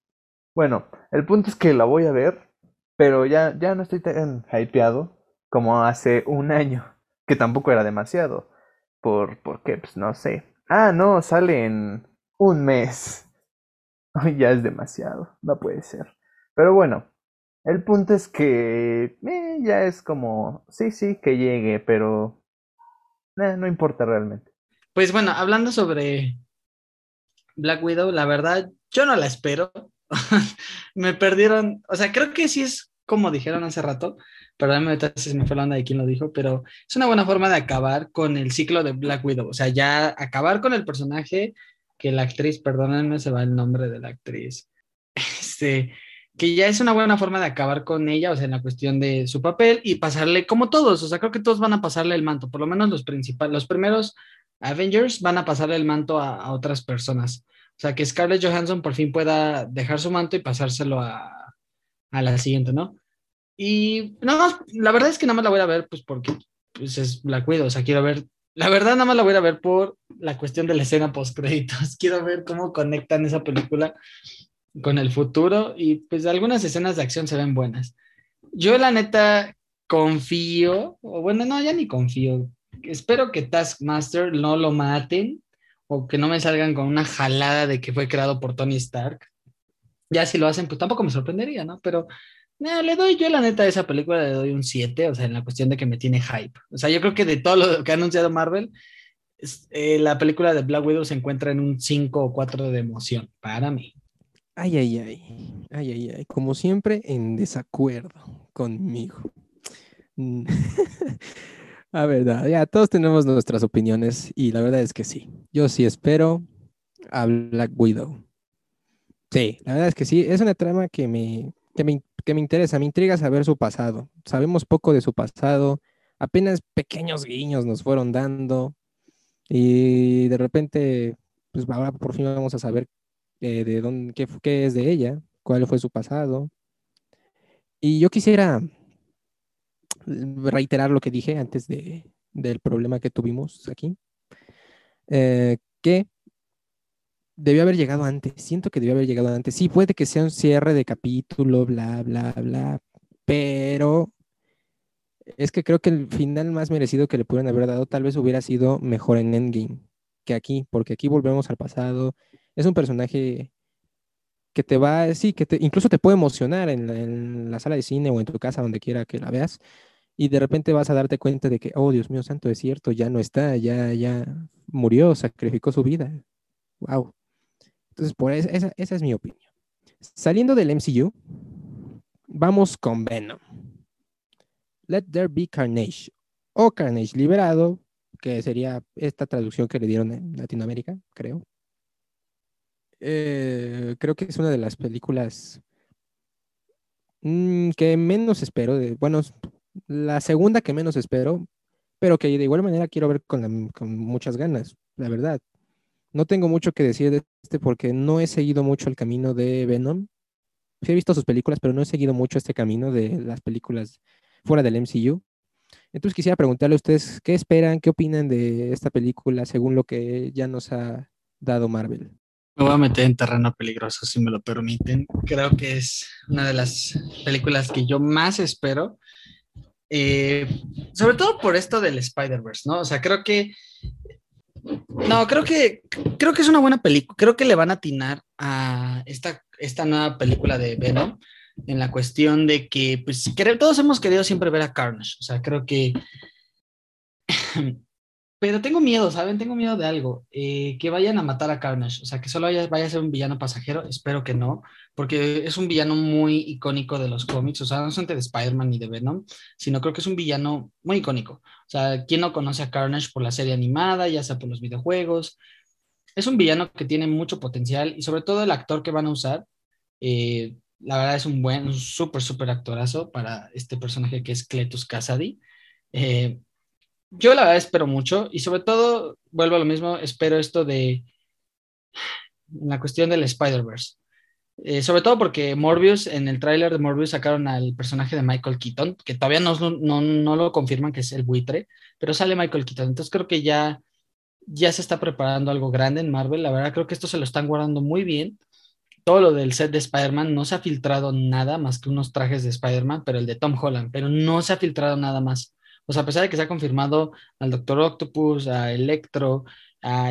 Bueno, el punto es que la voy a ver, pero ya, ya no estoy tan hypeado como hace un año, que tampoco era demasiado. ¿Por, ¿Por qué? Pues no sé. Ah, no, sale en un mes. [laughs] ya es demasiado, no puede ser. Pero bueno, el punto es que eh, ya es como, sí, sí, que llegue, pero eh, no importa realmente. Pues bueno, hablando sobre Black Widow, la verdad, yo no la espero. [laughs] me perdieron, o sea, creo que sí es como dijeron hace rato, perdóname si me fue la onda de quién lo dijo, pero es una buena forma de acabar con el ciclo de Black Widow, o sea, ya acabar con el personaje que la actriz, perdónenme, se va el nombre de la actriz, [laughs] este, que ya es una buena forma de acabar con ella, o sea, en la cuestión de su papel y pasarle, como todos, o sea, creo que todos van a pasarle el manto, por lo menos los principales, los primeros Avengers van a pasarle el manto a, otras personas. O sea, que Scarlett Johansson por fin pueda dejar su manto y pasárselo a, a la siguiente, ¿no? Y nada la verdad es que nada más la voy a ver, pues porque pues es Black Widow, o sea, quiero ver, la verdad nada más la voy a ver por la cuestión de la escena post créditos, [laughs] quiero ver cómo conectan esa película con el futuro y pues algunas escenas de acción se ven buenas. Yo la neta confío, o bueno, no, ya ni confío. Espero que Taskmaster no lo maten o que no me salgan con una jalada de que fue creado por Tony Stark. Ya si lo hacen, pues tampoco me sorprendería, ¿no? Pero le doy yo la neta a esa película, le doy un 7, o sea, en la cuestión de que me tiene hype. O sea, yo creo que de todo lo que ha anunciado Marvel, eh, la película de Black Widow se encuentra en un 5 o 4 de emoción, para mí. Ay, ay, ay. Ay, ay, ay. Como siempre, en desacuerdo conmigo. Mm. [laughs] a verdad, ya todos tenemos nuestras opiniones y la verdad es que sí. Yo sí espero a Black Widow. Sí, la verdad es que sí. Es una trama que me, que me, que me interesa, me intriga saber su pasado. Sabemos poco de su pasado. Apenas pequeños guiños nos fueron dando. Y de repente, pues ahora por fin vamos a saber eh, de dónde, qué, es de ella, cuál fue su pasado. Y yo quisiera reiterar lo que dije antes de, del problema que tuvimos aquí, eh, que debió haber llegado antes, siento que debió haber llegado antes. Sí, puede que sea un cierre de capítulo, bla, bla, bla, pero es que creo que el final más merecido que le pudieran haber dado tal vez hubiera sido mejor en Endgame que aquí, porque aquí volvemos al pasado, es un personaje que te va, sí, que te, incluso te puede emocionar en la, sala de cine o en tu casa, donde quiera que la veas, y de repente vas a darte cuenta de que, oh Dios mío santo, es cierto, ya no está, ya, ya murió, sacrificó su vida. Wow. Entonces, por esa, esa es mi opinión. Saliendo del MCU, vamos con Venom. Let There Be Carnage o Carnage Liberado, que sería esta traducción que le dieron en Latinoamérica, creo. Eh, creo que es una de las películas mm, que menos espero. Bueno, la segunda que menos espero, pero que de igual manera quiero ver con, con muchas ganas, la verdad. No tengo mucho que decir de este porque no he seguido mucho el camino de Venom. Sí he visto sus películas, pero no he seguido mucho este camino de las películas fuera del MCU. Entonces quisiera preguntarle a ustedes qué esperan, qué opinan de esta película según lo que ya nos ha dado Marvel. Me voy a meter en terreno peligroso, si me lo permiten. Creo que es una de las películas que yo más espero. Eh, sobre todo por esto del Spider-Verse, ¿no? O sea, creo que. No, creo que, creo que es una buena película. Creo que le van a atinar a esta, esta nueva película de Venom en la cuestión de que, pues, todos hemos querido siempre ver a Carnage. O sea, creo que Pero tengo miedo, ¿saben? Tengo miedo de algo. Eh, que vayan a matar a Carnage. O sea, que solo vaya, vaya, a ser un villano pasajero. Espero que no. Porque es un villano muy icónico de los cómics. O sea, no solamente de Spider-Man ni de Venom, sino creo que es un villano muy icónico. O sea, ¿quién no conoce a Carnage por la serie animada, ya sea por los videojuegos? Es un villano que tiene mucho potencial y sobre todo el actor que van a usar. Eh, la verdad es un buen, súper, súper actorazo para este personaje que es Cletus Kasady. Eh, yo la verdad espero mucho y sobre todo, vuelvo a lo mismo, espero esto de la cuestión del Spider-Verse. Eh, sobre todo porque Morbius, en el tráiler de Morbius sacaron al personaje de Michael Keaton, que todavía no, no, no, lo confirman que es el buitre, pero sale Michael Keaton. Entonces creo que ya, ya se está preparando algo grande en Marvel. La verdad creo que esto se lo están guardando muy bien todo lo del set de Spider-Man, no se ha filtrado nada más que unos trajes de Spider-Man, pero el de Tom Holland, pero no se ha filtrado nada más. O sea, a pesar de que se ha confirmado al Doctor Octopus, a Electro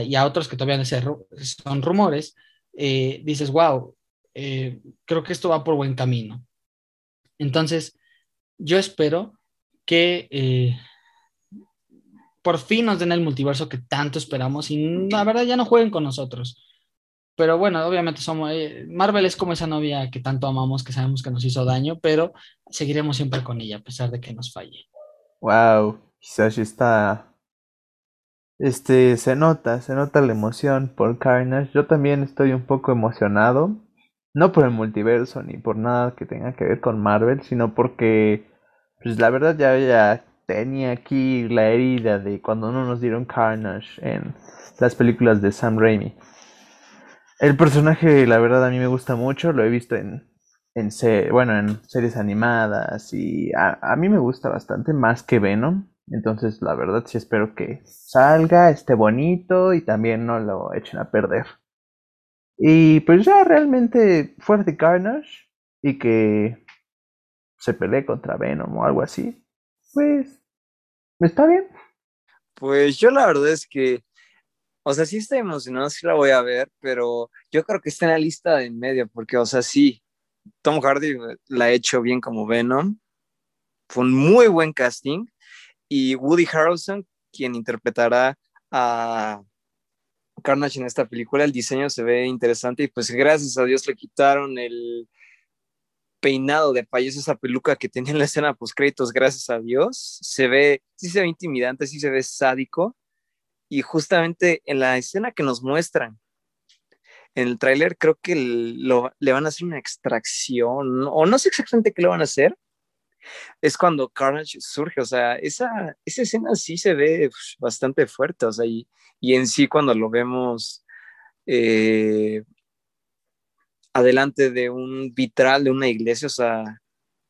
y a otros que todavía son rumores, eh, dices, wow, eh, creo que esto va por buen camino. Entonces, yo espero que eh, por fin nos den el multiverso que tanto esperamos y la verdad ya no jueguen con nosotros. Pero bueno, obviamente somos Marvel es como esa novia que tanto amamos, que sabemos que nos hizo daño, pero seguiremos siempre con ella a pesar de que nos falle. Wow, quizás está este, se nota, se nota la emoción por Carnage. Yo también estoy un poco emocionado. No por el multiverso ni por nada que tenga que ver con Marvel, sino porque, pues la verdad ya, ya tenía aquí la herida de cuando no nos dieron Carnage en las películas de Sam Raimi. El personaje, la verdad, a mí me gusta mucho. Lo he visto en, en, bueno, en series animadas y a, a mí me gusta bastante más que Venom. Entonces, la verdad sí espero que salga, esté bonito y también no lo echen a perder. Y pues ya realmente fuerte Carnage y que se pelee contra Venom o algo así, pues está bien. Pues yo la verdad es que, o sea, sí estoy emocionado, sí la voy a ver, pero yo creo que está en la lista de en medio, porque, o sea, sí, Tom Hardy la ha hecho bien como Venom, fue un muy buen casting, y Woody Harrelson, quien interpretará a Carnage en esta película, el diseño se ve interesante y pues gracias a Dios le quitaron el peinado de payaso, esa peluca que tenía en la escena post créditos, gracias a Dios, se ve, sí se ve intimidante, sí se ve sádico. Y justamente en la escena que nos muestran en el tráiler creo que le van a hacer una extracción o no sé exactamente qué le van a hacer, es cuando Carnage surge, o sea, esa, esa escena sí se ve bastante fuerte, o sea, y, en sí cuando lo vemos eh, adelante de un vitral de una iglesia, o sea,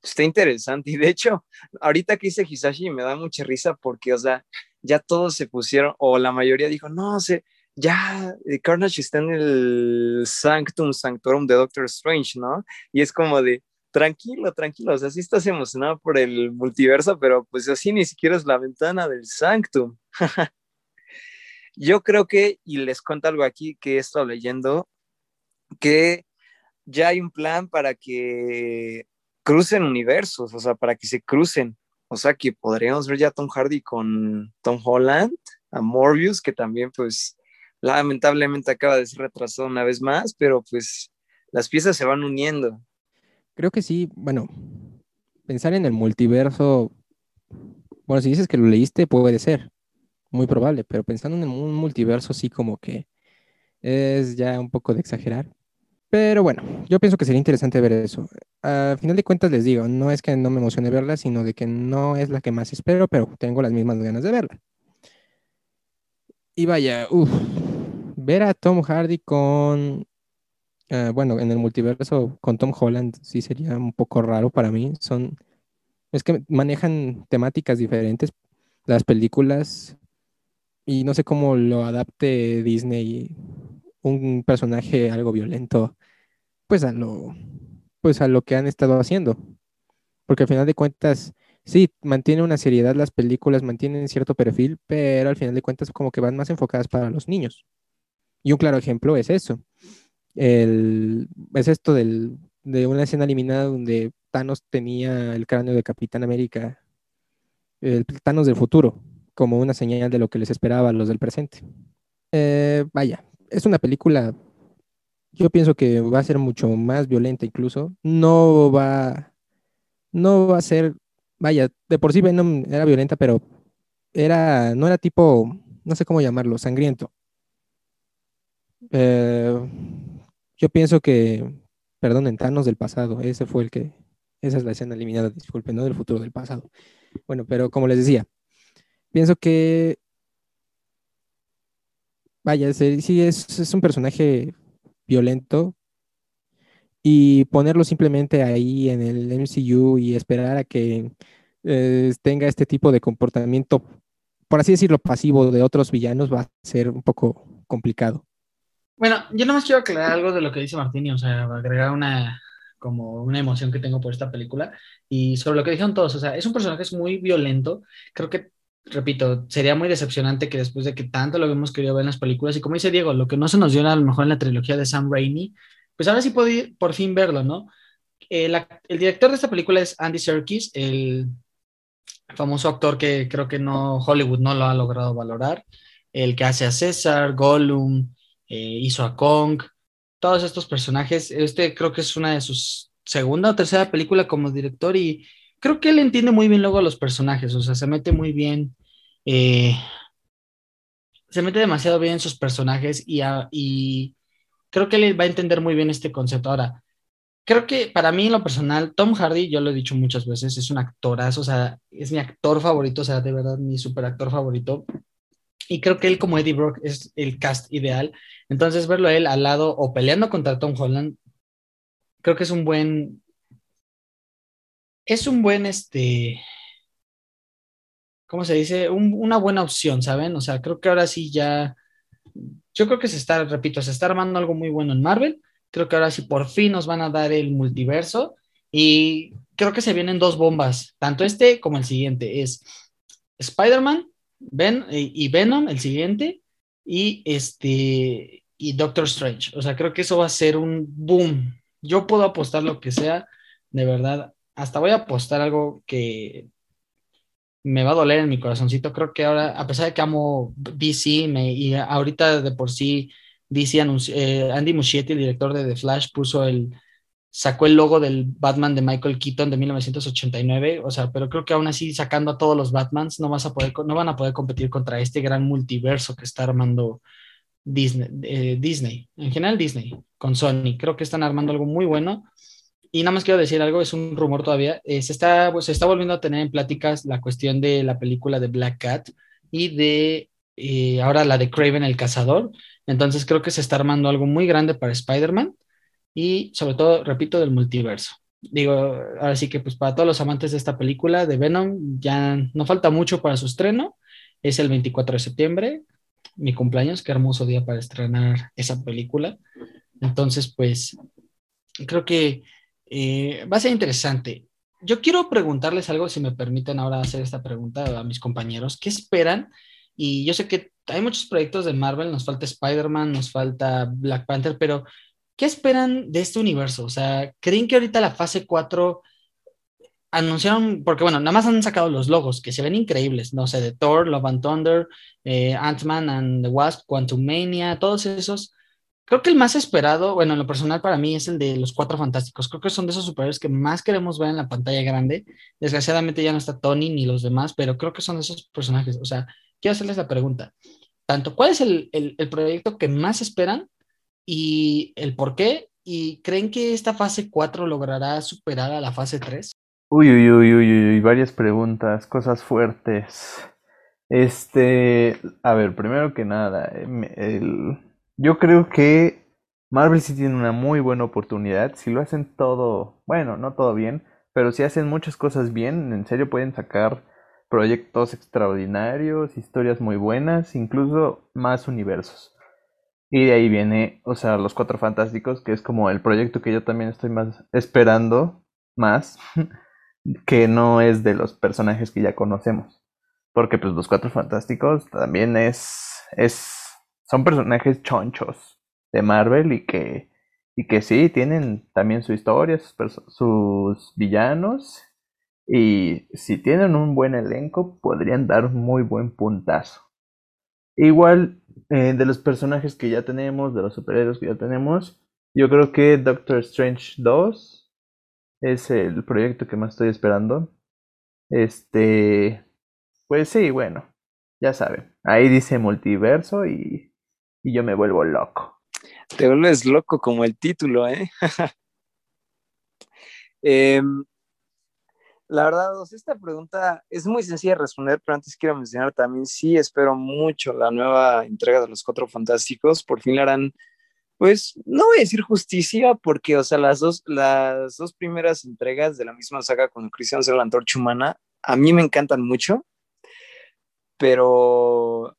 está interesante. Y de hecho, ahorita que hice Hisashi me da mucha risa porque, o sea, ya todos se pusieron, o la mayoría dijo, no, sé, ya eh, Carnage está en el Sanctum Sanctorum de Doctor Strange, ¿no? Y es como de, tranquilo, tranquilo, o sea, sí estás emocionado por el multiverso, pero pues así ni siquiera es la ventana del Sanctum. [laughs] Yo creo que, y les cuento algo aquí que he estado leyendo, que ya hay un plan para que crucen universos, o sea, para que se crucen. O sea, que podríamos ver ya a Tom Hardy con Tom Holland, a Morbius, que también pues lamentablemente acaba de ser retrasado una vez más, pero pues las piezas se van uniendo. Creo que sí, bueno, pensar en el multiverso, bueno, si dices que lo leíste, puede ser, muy probable, pero pensando en un multiverso sí como que es ya un poco de exagerar. Pero bueno, yo pienso que sería interesante ver eso. A final de cuentas les digo, no es que no me emocione verla, sino de que no es la que más espero, pero tengo las mismas ganas de verla. Y vaya, uff, ver a Tom Hardy con Ah, bueno, en el multiverso con Tom Holland sí sería un poco raro para mí. Son, es que manejan temáticas diferentes las películas y no sé cómo lo adapte Disney un personaje algo violento pues a lo pues a lo que han estado haciendo. Porque al final de cuentas sí mantiene una seriedad las películas, mantienen cierto perfil, pero al final de cuentas como que van más enfocadas para los niños. Y un claro ejemplo es eso el, es esto del, de una escena eliminada donde Thanos tenía el cráneo de Capitán América, el Thanos del futuro, como una señal de lo que les esperaba a los del presente. Eh, vaya, es una película, yo pienso que va a ser mucho más violenta incluso, no va, no va a ser, vaya, de por sí Venom era violenta, pero era, no era tipo, no sé cómo llamarlo, sangriento. Eh, yo pienso que, perdón, en Thanos del pasado, ese fue el que, esa es la escena eliminada, disculpen, no del futuro, del pasado. Bueno, pero como les decía, pienso que, vaya, sí es, un personaje violento y ponerlo simplemente ahí en el MCU y esperar a que eh, tenga este tipo de comportamiento, por así decirlo, pasivo de otros villanos va a ser un poco complicado. Bueno, yo nomás quiero aclarar algo de lo que dice Martín, o sea, agregar una, como una emoción que tengo por esta película y sobre lo que dijeron todos, o sea, es un personaje es muy violento, creo que, repito, sería muy decepcionante que después de que tanto lo hemos querido ver en las películas y como dice Diego, lo que no se nos dio a lo mejor en la trilogía de Sam Raimi, pues ahora sí puedo por fin verlo, ¿no? el, el director de esta película es Andy Serkis, el famoso actor que creo que no Hollywood no lo ha logrado valorar, el que hace a César, Gollum, eh, hizo a Kong, todos estos personajes. Este creo que es una de sus segunda o tercera película como director y creo que él entiende muy bien luego a los personajes, o sea, se mete muy bien, eh, se mete demasiado bien en sus personajes y, y creo que él va a entender muy bien este concepto. Ahora, creo que para mí en lo personal, Tom Hardy, yo lo he dicho muchas veces, es un actorazo, o sea, es mi actor favorito, o sea, de verdad mi super actor favorito. Y creo que él como Eddie Brock es el cast ideal. Entonces verlo a él al lado o peleando contra Tom Holland, creo que es un buen... Es un buen, este... ¿Cómo se dice? una buena opción, ¿saben? O sea, creo que ahora sí ya... Yo creo que se está, repito, se está armando algo muy bueno en Marvel. Creo que ahora sí por fin nos van a dar el multiverso. Y creo que se vienen dos bombas, tanto este como el siguiente. Es Spider-Man Ben, y Venom, el siguiente, y este y Doctor Strange. O sea, creo que eso va a ser un boom. Yo puedo apostar lo que sea, de verdad. Hasta voy a apostar algo que me va a doler en mi corazoncito. Creo que ahora, a pesar de que amo DC, me, y ahorita de por sí DC anunció, eh, Andy Muschietti, el director de The Flash, puso el, sacó el logo del Batman de Michael Keaton de 1989, o sea, pero creo que aún así sacando a todos los Batmans no, vas a poder, no van a poder competir contra este gran multiverso que está armando Disney, eh, Disney, en general Disney, con Sony. Creo que están armando algo muy bueno. Y nada más quiero decir algo, es un rumor todavía. Eh, se, está, pues, se está volviendo a tener en pláticas la cuestión de la película de Black Cat y de eh, ahora la de Craven el Cazador. Entonces creo que se está armando algo muy grande para Spider-Man y sobre todo, repito, del multiverso. Digo, ahora sí que pues para todos los amantes de esta película de Venom, ya no falta mucho para su estreno, es el 24 de septiembre, mi cumpleaños, qué hermoso día para estrenar esa película. Entonces, pues, creo que eh, va a ser interesante. Yo quiero preguntarles algo, si me permiten ahora hacer esta pregunta a mis compañeros, ¿qué esperan? Y yo sé que hay muchos proyectos de Marvel, nos falta Spider-Man, nos falta Black Panther, pero ¿qué esperan de este universo? O sea, ¿creen que ahorita la fase 4 anunciaron, porque bueno, nada más han sacado los logos que se ven increíbles, no sé, de Thor, Love and Thunder, eh, Ant-Man and the Wasp, Quantum Mania, todos esos. Creo que el más esperado, bueno, en lo personal para mí es el de los Cuatro Fantásticos. Creo que son de esos superhéroes que más queremos ver en la pantalla grande. Desgraciadamente ya no está Tony ni los demás, pero creo que son de esos personajes. O sea, quiero hacerles la pregunta. Tanto, ¿cuál es el, el, el proyecto que más esperan? Y el por qué. ¿Y creen que esta fase 4 logrará superar a la fase 3? Uy, uy, uy, uy, uy, varias preguntas, cosas fuertes. Este, a ver, primero que nada, el, yo creo que Marvel sí tiene una muy buena oportunidad. Si lo hacen todo, bueno, no todo bien, pero si hacen muchas cosas bien, en serio pueden sacar proyectos extraordinarios, historias muy buenas, incluso más universos. Y de ahí viene, o sea, Los Cuatro Fantásticos, que es como el proyecto que yo también estoy más esperando, más, [laughs] que no es de los personajes que ya conocemos. Porque pues Los Cuatro Fantásticos también es, es, son personajes chonchos de Marvel y que, y que sí, tienen también su historia, sus, sus villanos. Y si tienen un buen elenco, podrían dar muy buen puntazo. Igual, eh, de los personajes que ya tenemos, de los superhéroes que ya tenemos, yo creo que Doctor Strange 2 es el proyecto que más estoy esperando. Este, pues sí, bueno, ya saben. Ahí dice multiverso y, y yo me vuelvo loco. Te vuelves loco como el título, ¿eh? [laughs] eh la verdad, esta pregunta es muy sencilla de responder, pero antes quiero mencionar también, sí, espero mucho la nueva entrega de los Cuatro Fantásticos. Por fin la harán, pues, no voy a decir justicia, porque, o sea, las dos, las dos primeras entregas de la misma saga con Cristian la Antorcha Humana, a mí me encantan mucho, pero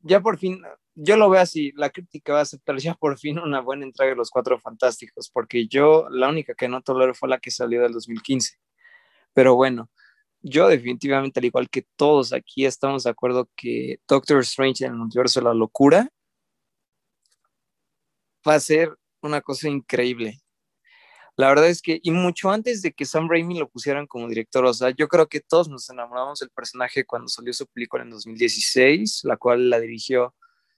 ya por fin, yo lo veo así, la crítica va a aceptar ya por fin una buena entrega de los Cuatro Fantásticos, porque yo la única que no tolero fue la que salió del 2015. Pero bueno, yo definitivamente, al igual que todos aquí, estamos de acuerdo que Doctor Strange en el universo de la locura va a ser una cosa increíble. La verdad es que, y mucho antes de que Sam Raimi lo pusieran como director, o sea, yo creo que todos nos enamoramos del personaje cuando salió su película en 2016, la cual la dirigió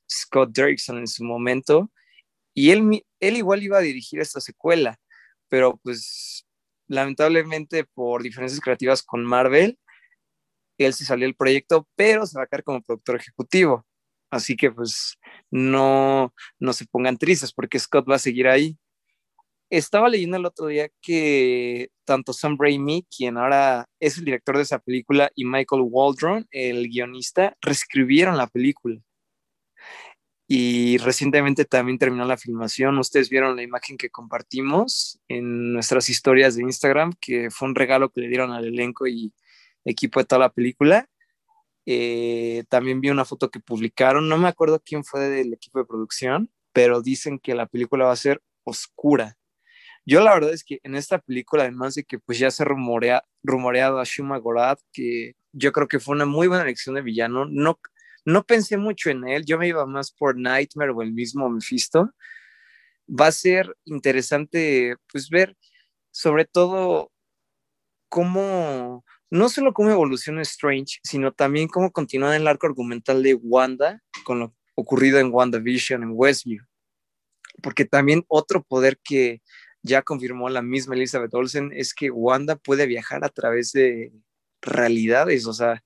Scott Derrickson en su momento, y él, él igual iba a dirigir esta secuela, pero pues lamentablemente por diferencias creativas con Marvel, él se salió del proyecto, pero se va a quedar como productor ejecutivo. Así que pues no, no se pongan tristes porque Scott va a seguir ahí. Estaba leyendo el otro día que tanto Sam Raimi, quien ahora es el director de esa película, y Michael Waldron, el guionista, reescribieron la película. Y recientemente también terminó la filmación. Ustedes vieron la imagen que compartimos en nuestras historias de Instagram, que fue un regalo que le dieron al elenco y equipo de toda la película. Eh, también vi una foto que publicaron, no me acuerdo quién fue del equipo de producción, pero dicen que la película va a ser oscura. Yo la verdad es que en esta película, además de que pues ya se rumorea, rumoreado a Shuma Gorath, que yo creo que fue una muy buena elección de villano, no, no pensé mucho en él, yo me iba más por Nightmare o el mismo Mephisto. Va a ser interesante pues ver sobre todo cómo, no solo cómo evoluciona Strange, sino también cómo continúa el arco argumental de Wanda con lo ocurrido en WandaVision, en Westview. Porque también otro poder que ya confirmó la misma Elizabeth Olsen es que Wanda puede viajar a través de realidades, o sea,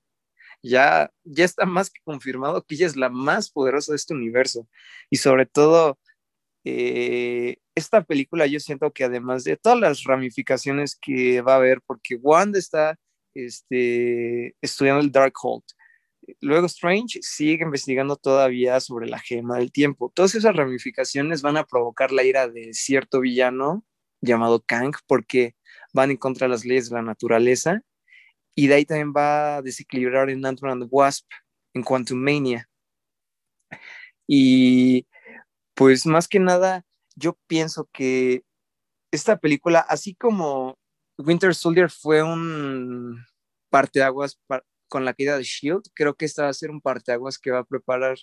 ya, ya está más que confirmado que ella es la más poderosa de este universo. Y sobre todo, eh, esta película yo siento que además de todas las ramificaciones que va a haber, porque Wanda está este, estudiando el Darkhold, luego Strange sigue investigando todavía sobre la gema del tiempo. Todas esas ramificaciones van a provocar la ira de cierto villano llamado Kang, porque van en contra de las leyes de la naturaleza y de ahí también va a desequilibrar en Ant-Man and Wasp, en Quantum Mania. Y pues más que nada, yo pienso que esta película, así como Winter Soldier fue un parteaguas con la caída de Shield, creo que esta va a ser un parteaguas que va a preparar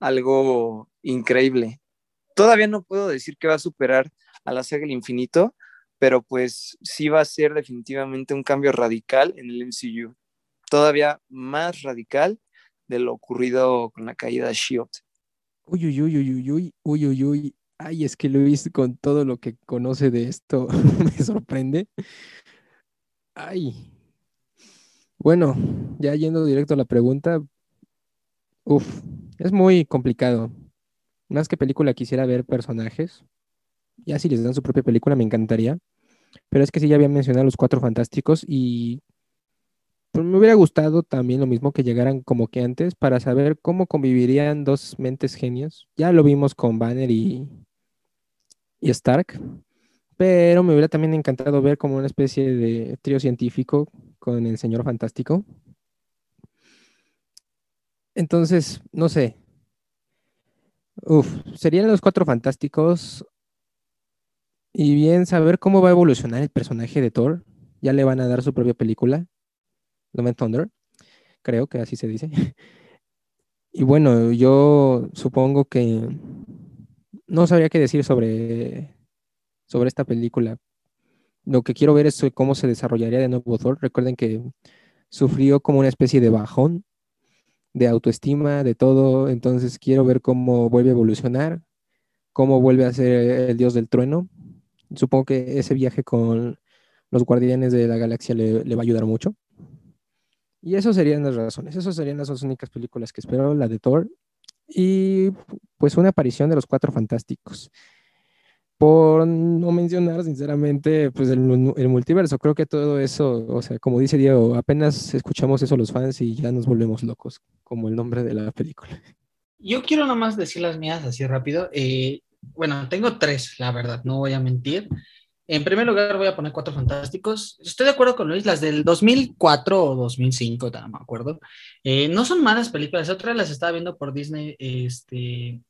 algo increíble. Todavía no puedo decir que va a superar a la saga del infinito, pero pues sí va a ser definitivamente un cambio radical en el MCU, todavía más radical de lo ocurrido con la caída de Shield. Uy, uy, uy, uy, uy, uy, uy, uy. Ay, es que Luis, con todo lo que conoce de esto, [laughs] me sorprende. Ay. Bueno, ya yendo directo a la pregunta, uf, es muy complicado. Más que película quisiera ver personajes. Ya si les dan su propia película me encantaría. Pero es que sí, ya había mencionado los cuatro fantásticos y pues, me hubiera gustado también lo mismo que llegaran como que antes para saber cómo convivirían dos mentes genios. Ya lo vimos con Banner y, y Stark, pero me hubiera también encantado ver como una especie de trío científico con el Señor Fantástico. Entonces, no sé. Uf, serían los cuatro fantásticos y bien saber cómo va a evolucionar el personaje de Thor. Ya le van a dar su propia película, Love and Thunder, creo que así se dice. [laughs] Y bueno, yo supongo que no sabría qué decir sobre, sobre esta película. Lo que quiero ver es cómo se desarrollaría de nuevo Thor. Recuerden que sufrió como una especie de bajón de autoestima, de todo. Entonces quiero ver cómo vuelve a evolucionar, cómo vuelve a ser el dios del trueno Supongo que ese viaje con los Guardianes de la Galaxia le, va a ayudar mucho. Y esas serían las razones. Esas serían las dos únicas películas que espero, la de Thor y pues una aparición de los Cuatro Fantásticos. Por no mencionar, sinceramente, pues el, el, multiverso. Creo que todo eso, o sea, como dice Diego, apenas escuchamos eso los fans y ya nos volvemos locos, como el nombre de la película. Yo quiero nomás decir las mías así rápido. Eh, bueno, tengo tres, la verdad, no voy a mentir. En primer lugar, voy a poner Cuatro Fantásticos. Estoy de acuerdo con Luis, las del 2004 o 2005, no me acuerdo. Eh, no son malas películas. Otras las estaba viendo por Disney, este,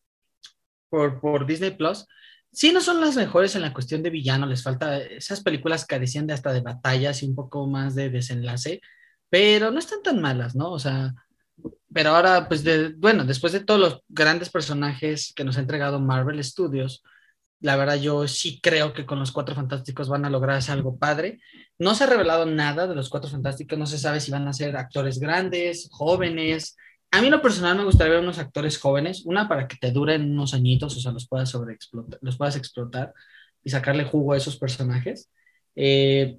por, por Disney Plus. Sí, no son las mejores en la cuestión de villano. Les falta esas películas carecían de hasta de batallas y un poco más de desenlace, pero no están tan malas, ¿no? O sea, pero ahora, pues, bueno, después de todos los grandes personajes que nos ha entregado Marvel Studios, la verdad yo sí creo que con los Cuatro Fantásticos van a lograr hacer algo padre. No se ha revelado nada de los Cuatro Fantásticos, no se sabe si van a ser actores grandes, jóvenes. A mí lo personal me gustaría ver unos actores jóvenes, una para que te duren unos añitos, o sea, los puedas, sobreexplotar, los puedas explotar y sacarle jugo a esos personajes. Eh,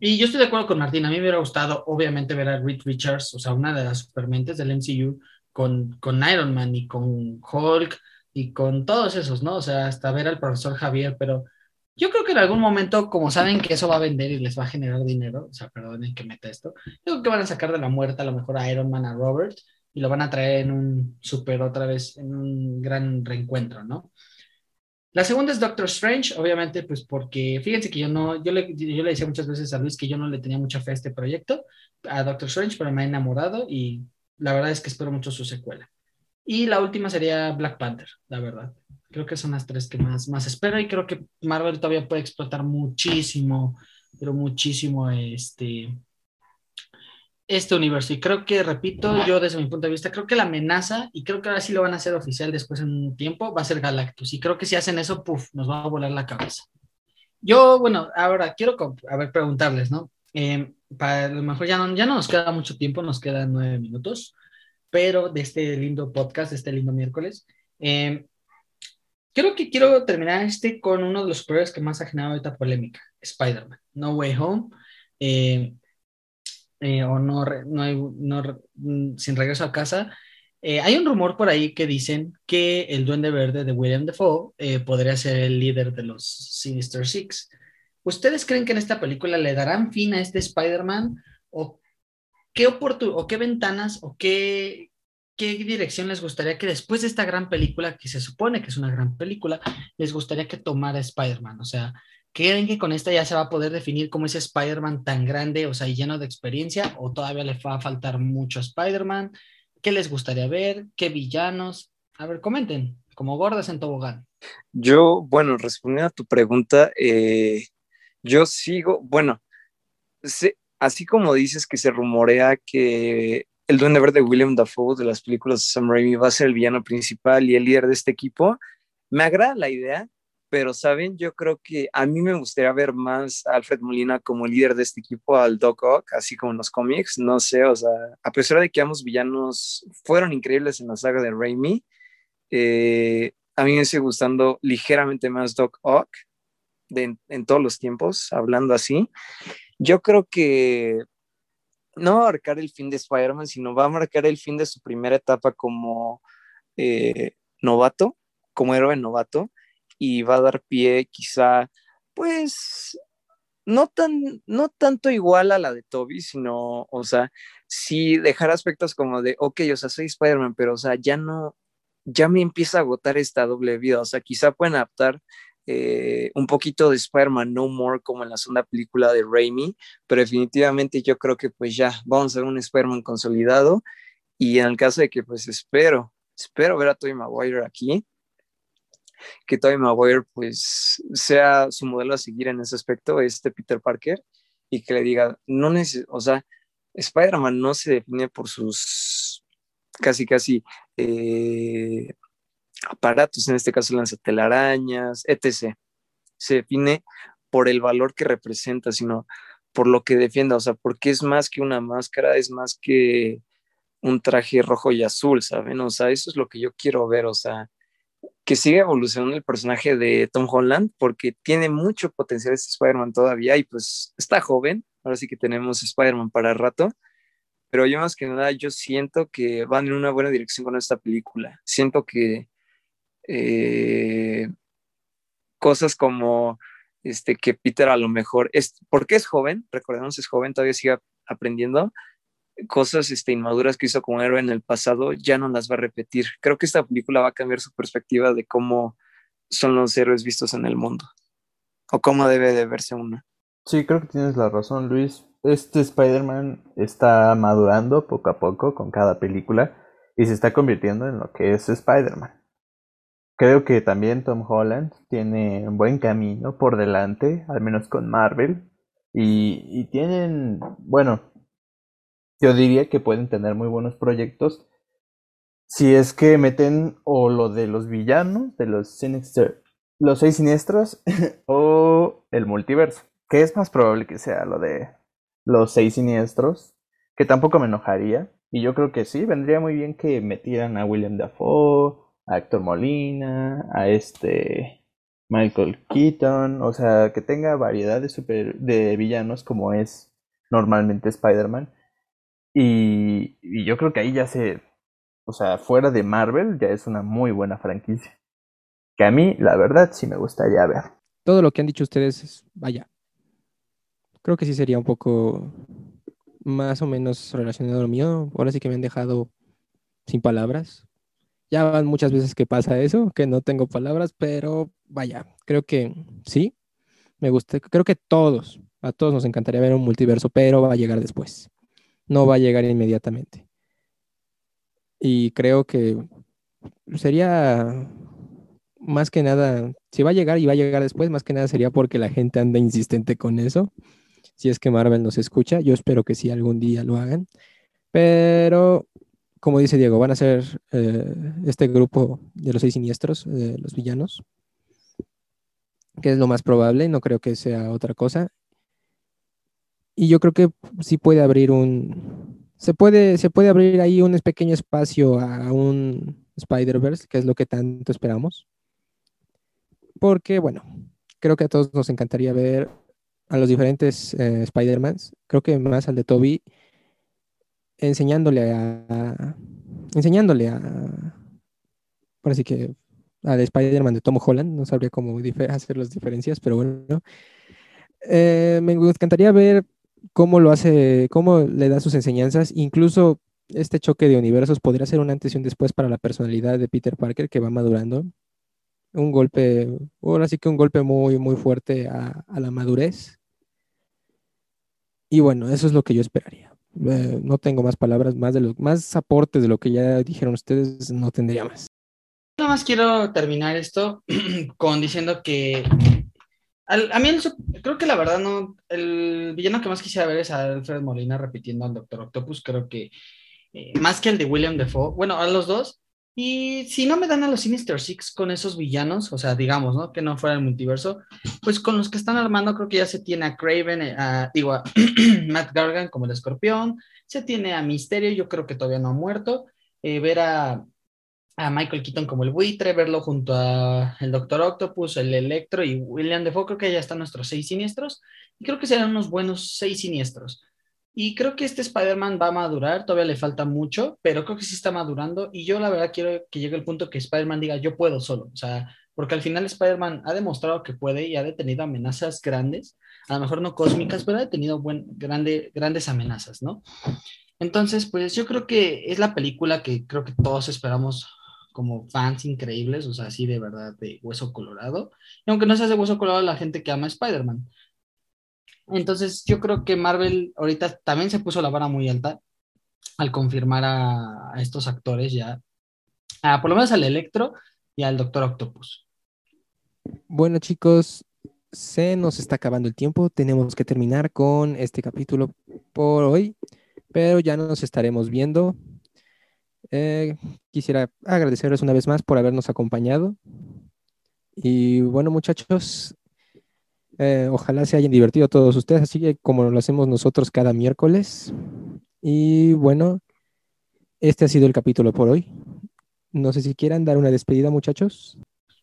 y yo estoy de acuerdo con Martín, a mí me hubiera gustado obviamente ver a Reed Richards, o sea, una de las supermentes del MCU, con, con Iron Man y con Hulk, y con todos esos, ¿no? O sea, hasta ver al profesor Javier, pero yo creo que en algún momento, como saben que eso va a vender y les va a generar dinero, o sea, perdonen que meta esto, yo creo que van a sacar de la muerte a lo mejor a Iron Man, a Robert, y lo van a traer en un super otra vez, en un gran reencuentro, ¿no? La segunda es Doctor Strange, obviamente, pues porque fíjense que yo no, yo le, yo le decía muchas veces a Luis que yo no le tenía mucha fe a este proyecto, a Doctor Strange, pero me ha enamorado y la verdad es que espero mucho su secuela. Y la última sería Black Panther, la verdad. Creo que son las tres que más, más espero y creo que Marvel todavía puede explotar muchísimo, pero muchísimo este, este universo. Y creo que, repito, yo desde mi punto de vista, creo que la amenaza, y creo que ahora sí lo van a hacer oficial después en un tiempo, va a ser Galactus. Y creo que si hacen eso, puff, nos va a volar la cabeza. Yo, bueno, ahora quiero a ver, preguntarles, ¿no? Eh, para lo mejor ya no, ya no nos queda mucho tiempo, nos quedan nueve minutos pero de este lindo podcast, de este lindo miércoles. Eh, creo que quiero terminar este con uno de los superhéroes que más ha generado esta polémica, Spider-Man, No Way Home, eh, eh, o no, mm, Sin Regreso a Casa. hay un rumor por ahí que dicen que el Duende Verde de William Defoe podría ser el líder de los Sinister Six. ¿Ustedes creen que en esta película le darán fin a este Spider-Man o ¿qué o qué ventanas o qué, qué dirección les gustaría que después de esta gran película, que se supone que es una gran película, les gustaría que tomara Spider-Man? O sea, ¿creen que con esta ya se va a poder definir cómo ese Spider-Man tan grande, o sea, lleno de experiencia, o todavía le va a faltar mucho a Spider-Man? ¿Qué les gustaría ver? ¿Qué villanos? A ver, comenten, como gordas en tobogán. Yo, bueno, respondiendo a tu pregunta, eh, yo sigo, bueno, así como dices que se rumorea que el Duende Verde William Dafoe de las películas de Sam Raimi va a ser el villano principal y el líder de este equipo, me agrada la idea, pero saben, yo creo que a mí me gustaría ver más a Alfred Molina como líder de este equipo, al Doc Ock, así como en los cómics, no sé, o sea, a pesar de que ambos villanos fueron increíbles en la saga de Raimi, eh, a mí me sigue gustando ligeramente más Doc Ock en todos los tiempos, hablando así. Yo creo que no va a marcar el fin de Spider-Man, sino va a marcar el fin de su primera etapa como eh, novato, como héroe novato, y va a dar pie quizá, pues, no, tan, no tanto igual a la de Toby, sino, o sea, sí dejar aspectos como de, ok, o sea, soy Spider-Man, pero, o sea, ya no, ya me empieza a agotar esta doble vida, o sea, quizá pueden adaptar eh, un poquito de Spider-Man No More como en la segunda película de Raimi, pero definitivamente yo creo que pues ya vamos a ver un Spider-Man consolidado y en el caso de que pues espero, espero ver a Tobey Maguire aquí, que Tobey Maguire pues sea su modelo a seguir en ese aspecto, este Peter Parker, y que le diga, no o sea, Spider-Man no se define por sus casi casi eh, aparatos, en este caso lanzatelarañas, etc. Se define por el valor que representa, sino por lo que defienda, o sea, porque es más que una máscara, es más que un traje rojo y azul, ¿saben? O sea, eso es lo que yo quiero ver, o sea, que siga evolucionando el personaje de Tom Holland, porque tiene mucho potencial este Spider-Man todavía y pues está joven, ahora sí que tenemos Spider-Man para rato, pero yo más que nada, yo siento que van en una buena dirección con esta película, siento que eh, cosas como este, que Peter a lo mejor, es, porque es joven, recordemos, es joven, todavía sigue aprendiendo, cosas este, inmaduras que hizo como héroe en el pasado, ya no las va a repetir. Creo que esta película va a cambiar su perspectiva de cómo son los héroes vistos en el mundo. ¿O cómo debe de verse una? Sí, creo que tienes la razón, Luis. Este Spider-Man está madurando poco a poco con cada película y se está convirtiendo en lo que es Spider-Man. Creo que también Tom Holland tiene un buen camino por delante, al menos con Marvel. Y tienen, bueno, yo diría que pueden tener muy buenos proyectos si es que meten o lo de los villanos, de los Sinister, los seis siniestros, [laughs] o el multiverso. Que es más probable que sea lo de los seis siniestros, que tampoco me enojaría. Y yo creo que sí, vendría muy bien que metieran a William Dafoe, a Héctor Molina, a este Michael Keaton, o sea, que tenga variedad de, super, de villanos como es normalmente Spider-Man. Y, yo creo que ahí ya se, o sea, fuera de Marvel ya es una muy buena franquicia. Que a mí, la verdad, sí me gustaría ver. Todo lo que han dicho ustedes es, vaya, creo que sí sería un poco más o menos relacionado a lo mío. Ahora sí que me han dejado sin palabras. Ya van muchas veces que pasa eso, que no tengo palabras, pero vaya, creo que sí, me gusta. Creo que todos, a todos nos encantaría ver un multiverso, pero va a llegar después. No va a llegar inmediatamente. Y creo que sería más que nada, si va a llegar y va a llegar después, más que nada sería porque la gente anda insistente con eso. Si es que Marvel nos escucha, yo espero que sí algún día lo hagan. Pero como dice Diego, van a ser eh, este grupo de los seis siniestros, de los villanos, que es lo más probable, no creo que sea otra cosa. Y yo creo que sí puede abrir un, se puede, se puede abrir ahí un pequeño espacio a un Spider-Verse, que es lo que tanto esperamos. Porque, bueno, creo que a todos nos encantaría ver a los diferentes eh, Spider-Mans, creo que más al de Toby, enseñándole a, enseñándole a, por así que al Spider-Man de Tom Holland, no sabría cómo hacer las diferencias, pero bueno, eh, me encantaría ver cómo lo hace, cómo le da sus enseñanzas, incluso este choque de universos podría ser un antes y un después para la personalidad de Peter Parker que va madurando. Un golpe, ahora sí que un golpe muy, muy fuerte a, a la madurez. Y bueno, eso es lo que yo esperaría. Eh, no tengo más palabras, más, de los más aportes de lo que ya dijeron ustedes, no tendría más. Nada más quiero terminar esto [clears throat] con diciendo que a mí creo que la verdad no, el villano que más quisiera ver es a Alfred Molina repitiendo al Doctor Octopus, creo que eh, más que el de William Defoe, bueno, a los dos, y si no me dan a los Sinister Six con esos villanos, o sea, digamos, ¿no? Que no fuera el multiverso, pues con los que están armando creo que ya se tiene a Craven, eh, a, digo, a [clears throat] Matt Gargan como el escorpión, se tiene a Misterio, yo creo que todavía no ha muerto, eh, ver a, a, Michael Keaton como el buitre, verlo junto a el Doctor Octopus, el Electro y William Defoe, creo que ya están nuestros seis siniestros, y creo que serán unos buenos seis siniestros. Y creo que este Spider-Man va a madurar, todavía le falta mucho, pero creo que sí está madurando. Y yo la verdad quiero que llegue el punto que Spider-Man diga, yo puedo solo. O sea, porque al final Spider-Man ha demostrado que puede y ha detenido amenazas grandes, a lo mejor no cósmicas, pero ha detenido buen, grande, grandes amenazas, ¿no? Entonces, pues yo creo que es la película que creo que todos esperamos como fans increíbles, o sea, así de verdad, de hueso colorado. Y aunque no sea de hueso colorado, la gente que ama a Spider-Man. Entonces, yo creo que Marvel ahorita también se puso la vara muy alta al confirmar a, estos actores ya, por lo menos al Electro y al Doctor Octopus. Bueno, chicos, se nos está acabando el tiempo. Tenemos que terminar con este capítulo por hoy, pero ya nos estaremos viendo. Eh, quisiera agradecerles una vez más por habernos acompañado. Y bueno, muchachos, eh, ojalá se hayan divertido todos ustedes, así que como lo hacemos nosotros cada miércoles. Y bueno, este ha sido el capítulo por hoy. No sé si quieran dar una despedida, muchachos.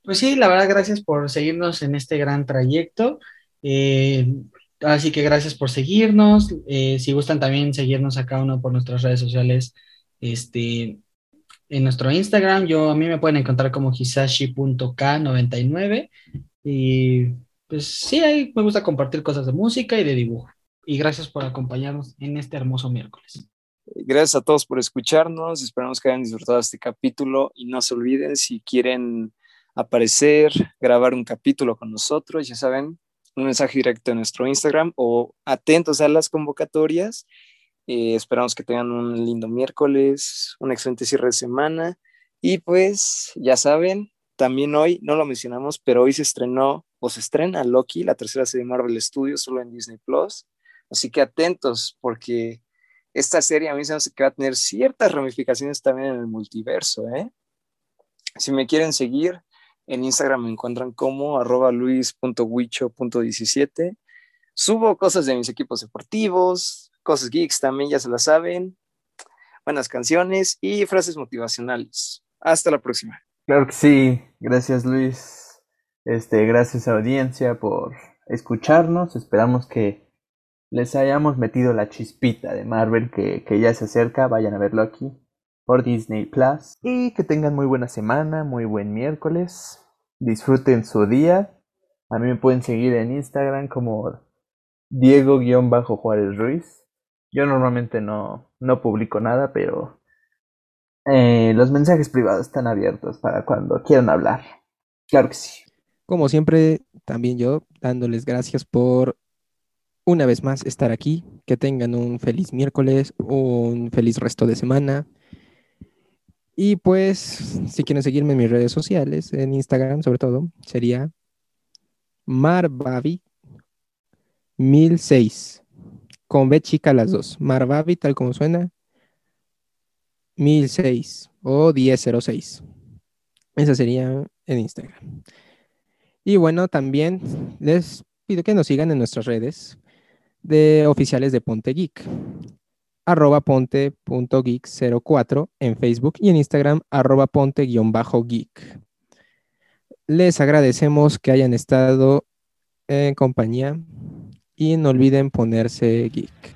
Pues sí, la verdad, gracias por seguirnos en este gran trayecto. Eh, así que gracias por seguirnos. Si gustan también seguirnos a cada uno por nuestras redes sociales, este, en nuestro Instagram, yo a mí me pueden encontrar como hisashi.k99 y pues sí, ahí me gusta compartir cosas de música y de dibujo. Y gracias por acompañarnos en este hermoso miércoles. Gracias a todos por escucharnos. Esperamos que hayan disfrutado este capítulo y no se olviden si quieren aparecer, grabar un capítulo con nosotros, ya saben, un mensaje directo en nuestro Instagram o atentos a las convocatorias. Eh, esperamos que tengan un lindo miércoles, un excelente cierre de semana. Y pues ya saben, también hoy, no lo mencionamos, pero hoy se estrenó o se estrena Loki, la tercera serie de Marvel Studios, solo en Disney Plus. Así que atentos, porque esta serie a mí se me hace que va a tener ciertas ramificaciones también en el multiverso. ¿eh? Si me quieren seguir, en Instagram me encuentran como arroba luis.wicho.17. Subo cosas de mis equipos deportivos, cosas geeks también, ya se las saben. Buenas canciones y frases motivacionales. Hasta la próxima. Claro que sí. Gracias, Luis. Este, gracias audiencia por escucharnos. Esperamos que les hayamos metido la chispita de Marvel que, que ya se acerca. Vayan a verlo aquí por Disney Plus. Y que tengan muy buena semana, muy buen miércoles. Disfruten su día. A mí me pueden seguir en Instagram como Diego-Juárez Ruiz. Yo normalmente no, no publico nada, pero eh, los mensajes privados están abiertos para cuando quieran hablar. Claro que sí. Como siempre, también yo dándoles gracias por una vez más estar aquí. Que tengan un feliz miércoles, un feliz resto de semana. Y pues, si quieren seguirme en mis redes sociales, en Instagram sobre todo, sería Marbavi1006. Con B chica las dos. Marbavi, tal como suena, 1006 o 1006. Esa sería en Instagram. Y bueno, también les pido que nos sigan en nuestras redes de oficiales de Ponte Geek arroba ponte.geek04 en Facebook y en Instagram arroba ponte-geek. Les agradecemos que hayan estado en compañía y no olviden ponerse geek.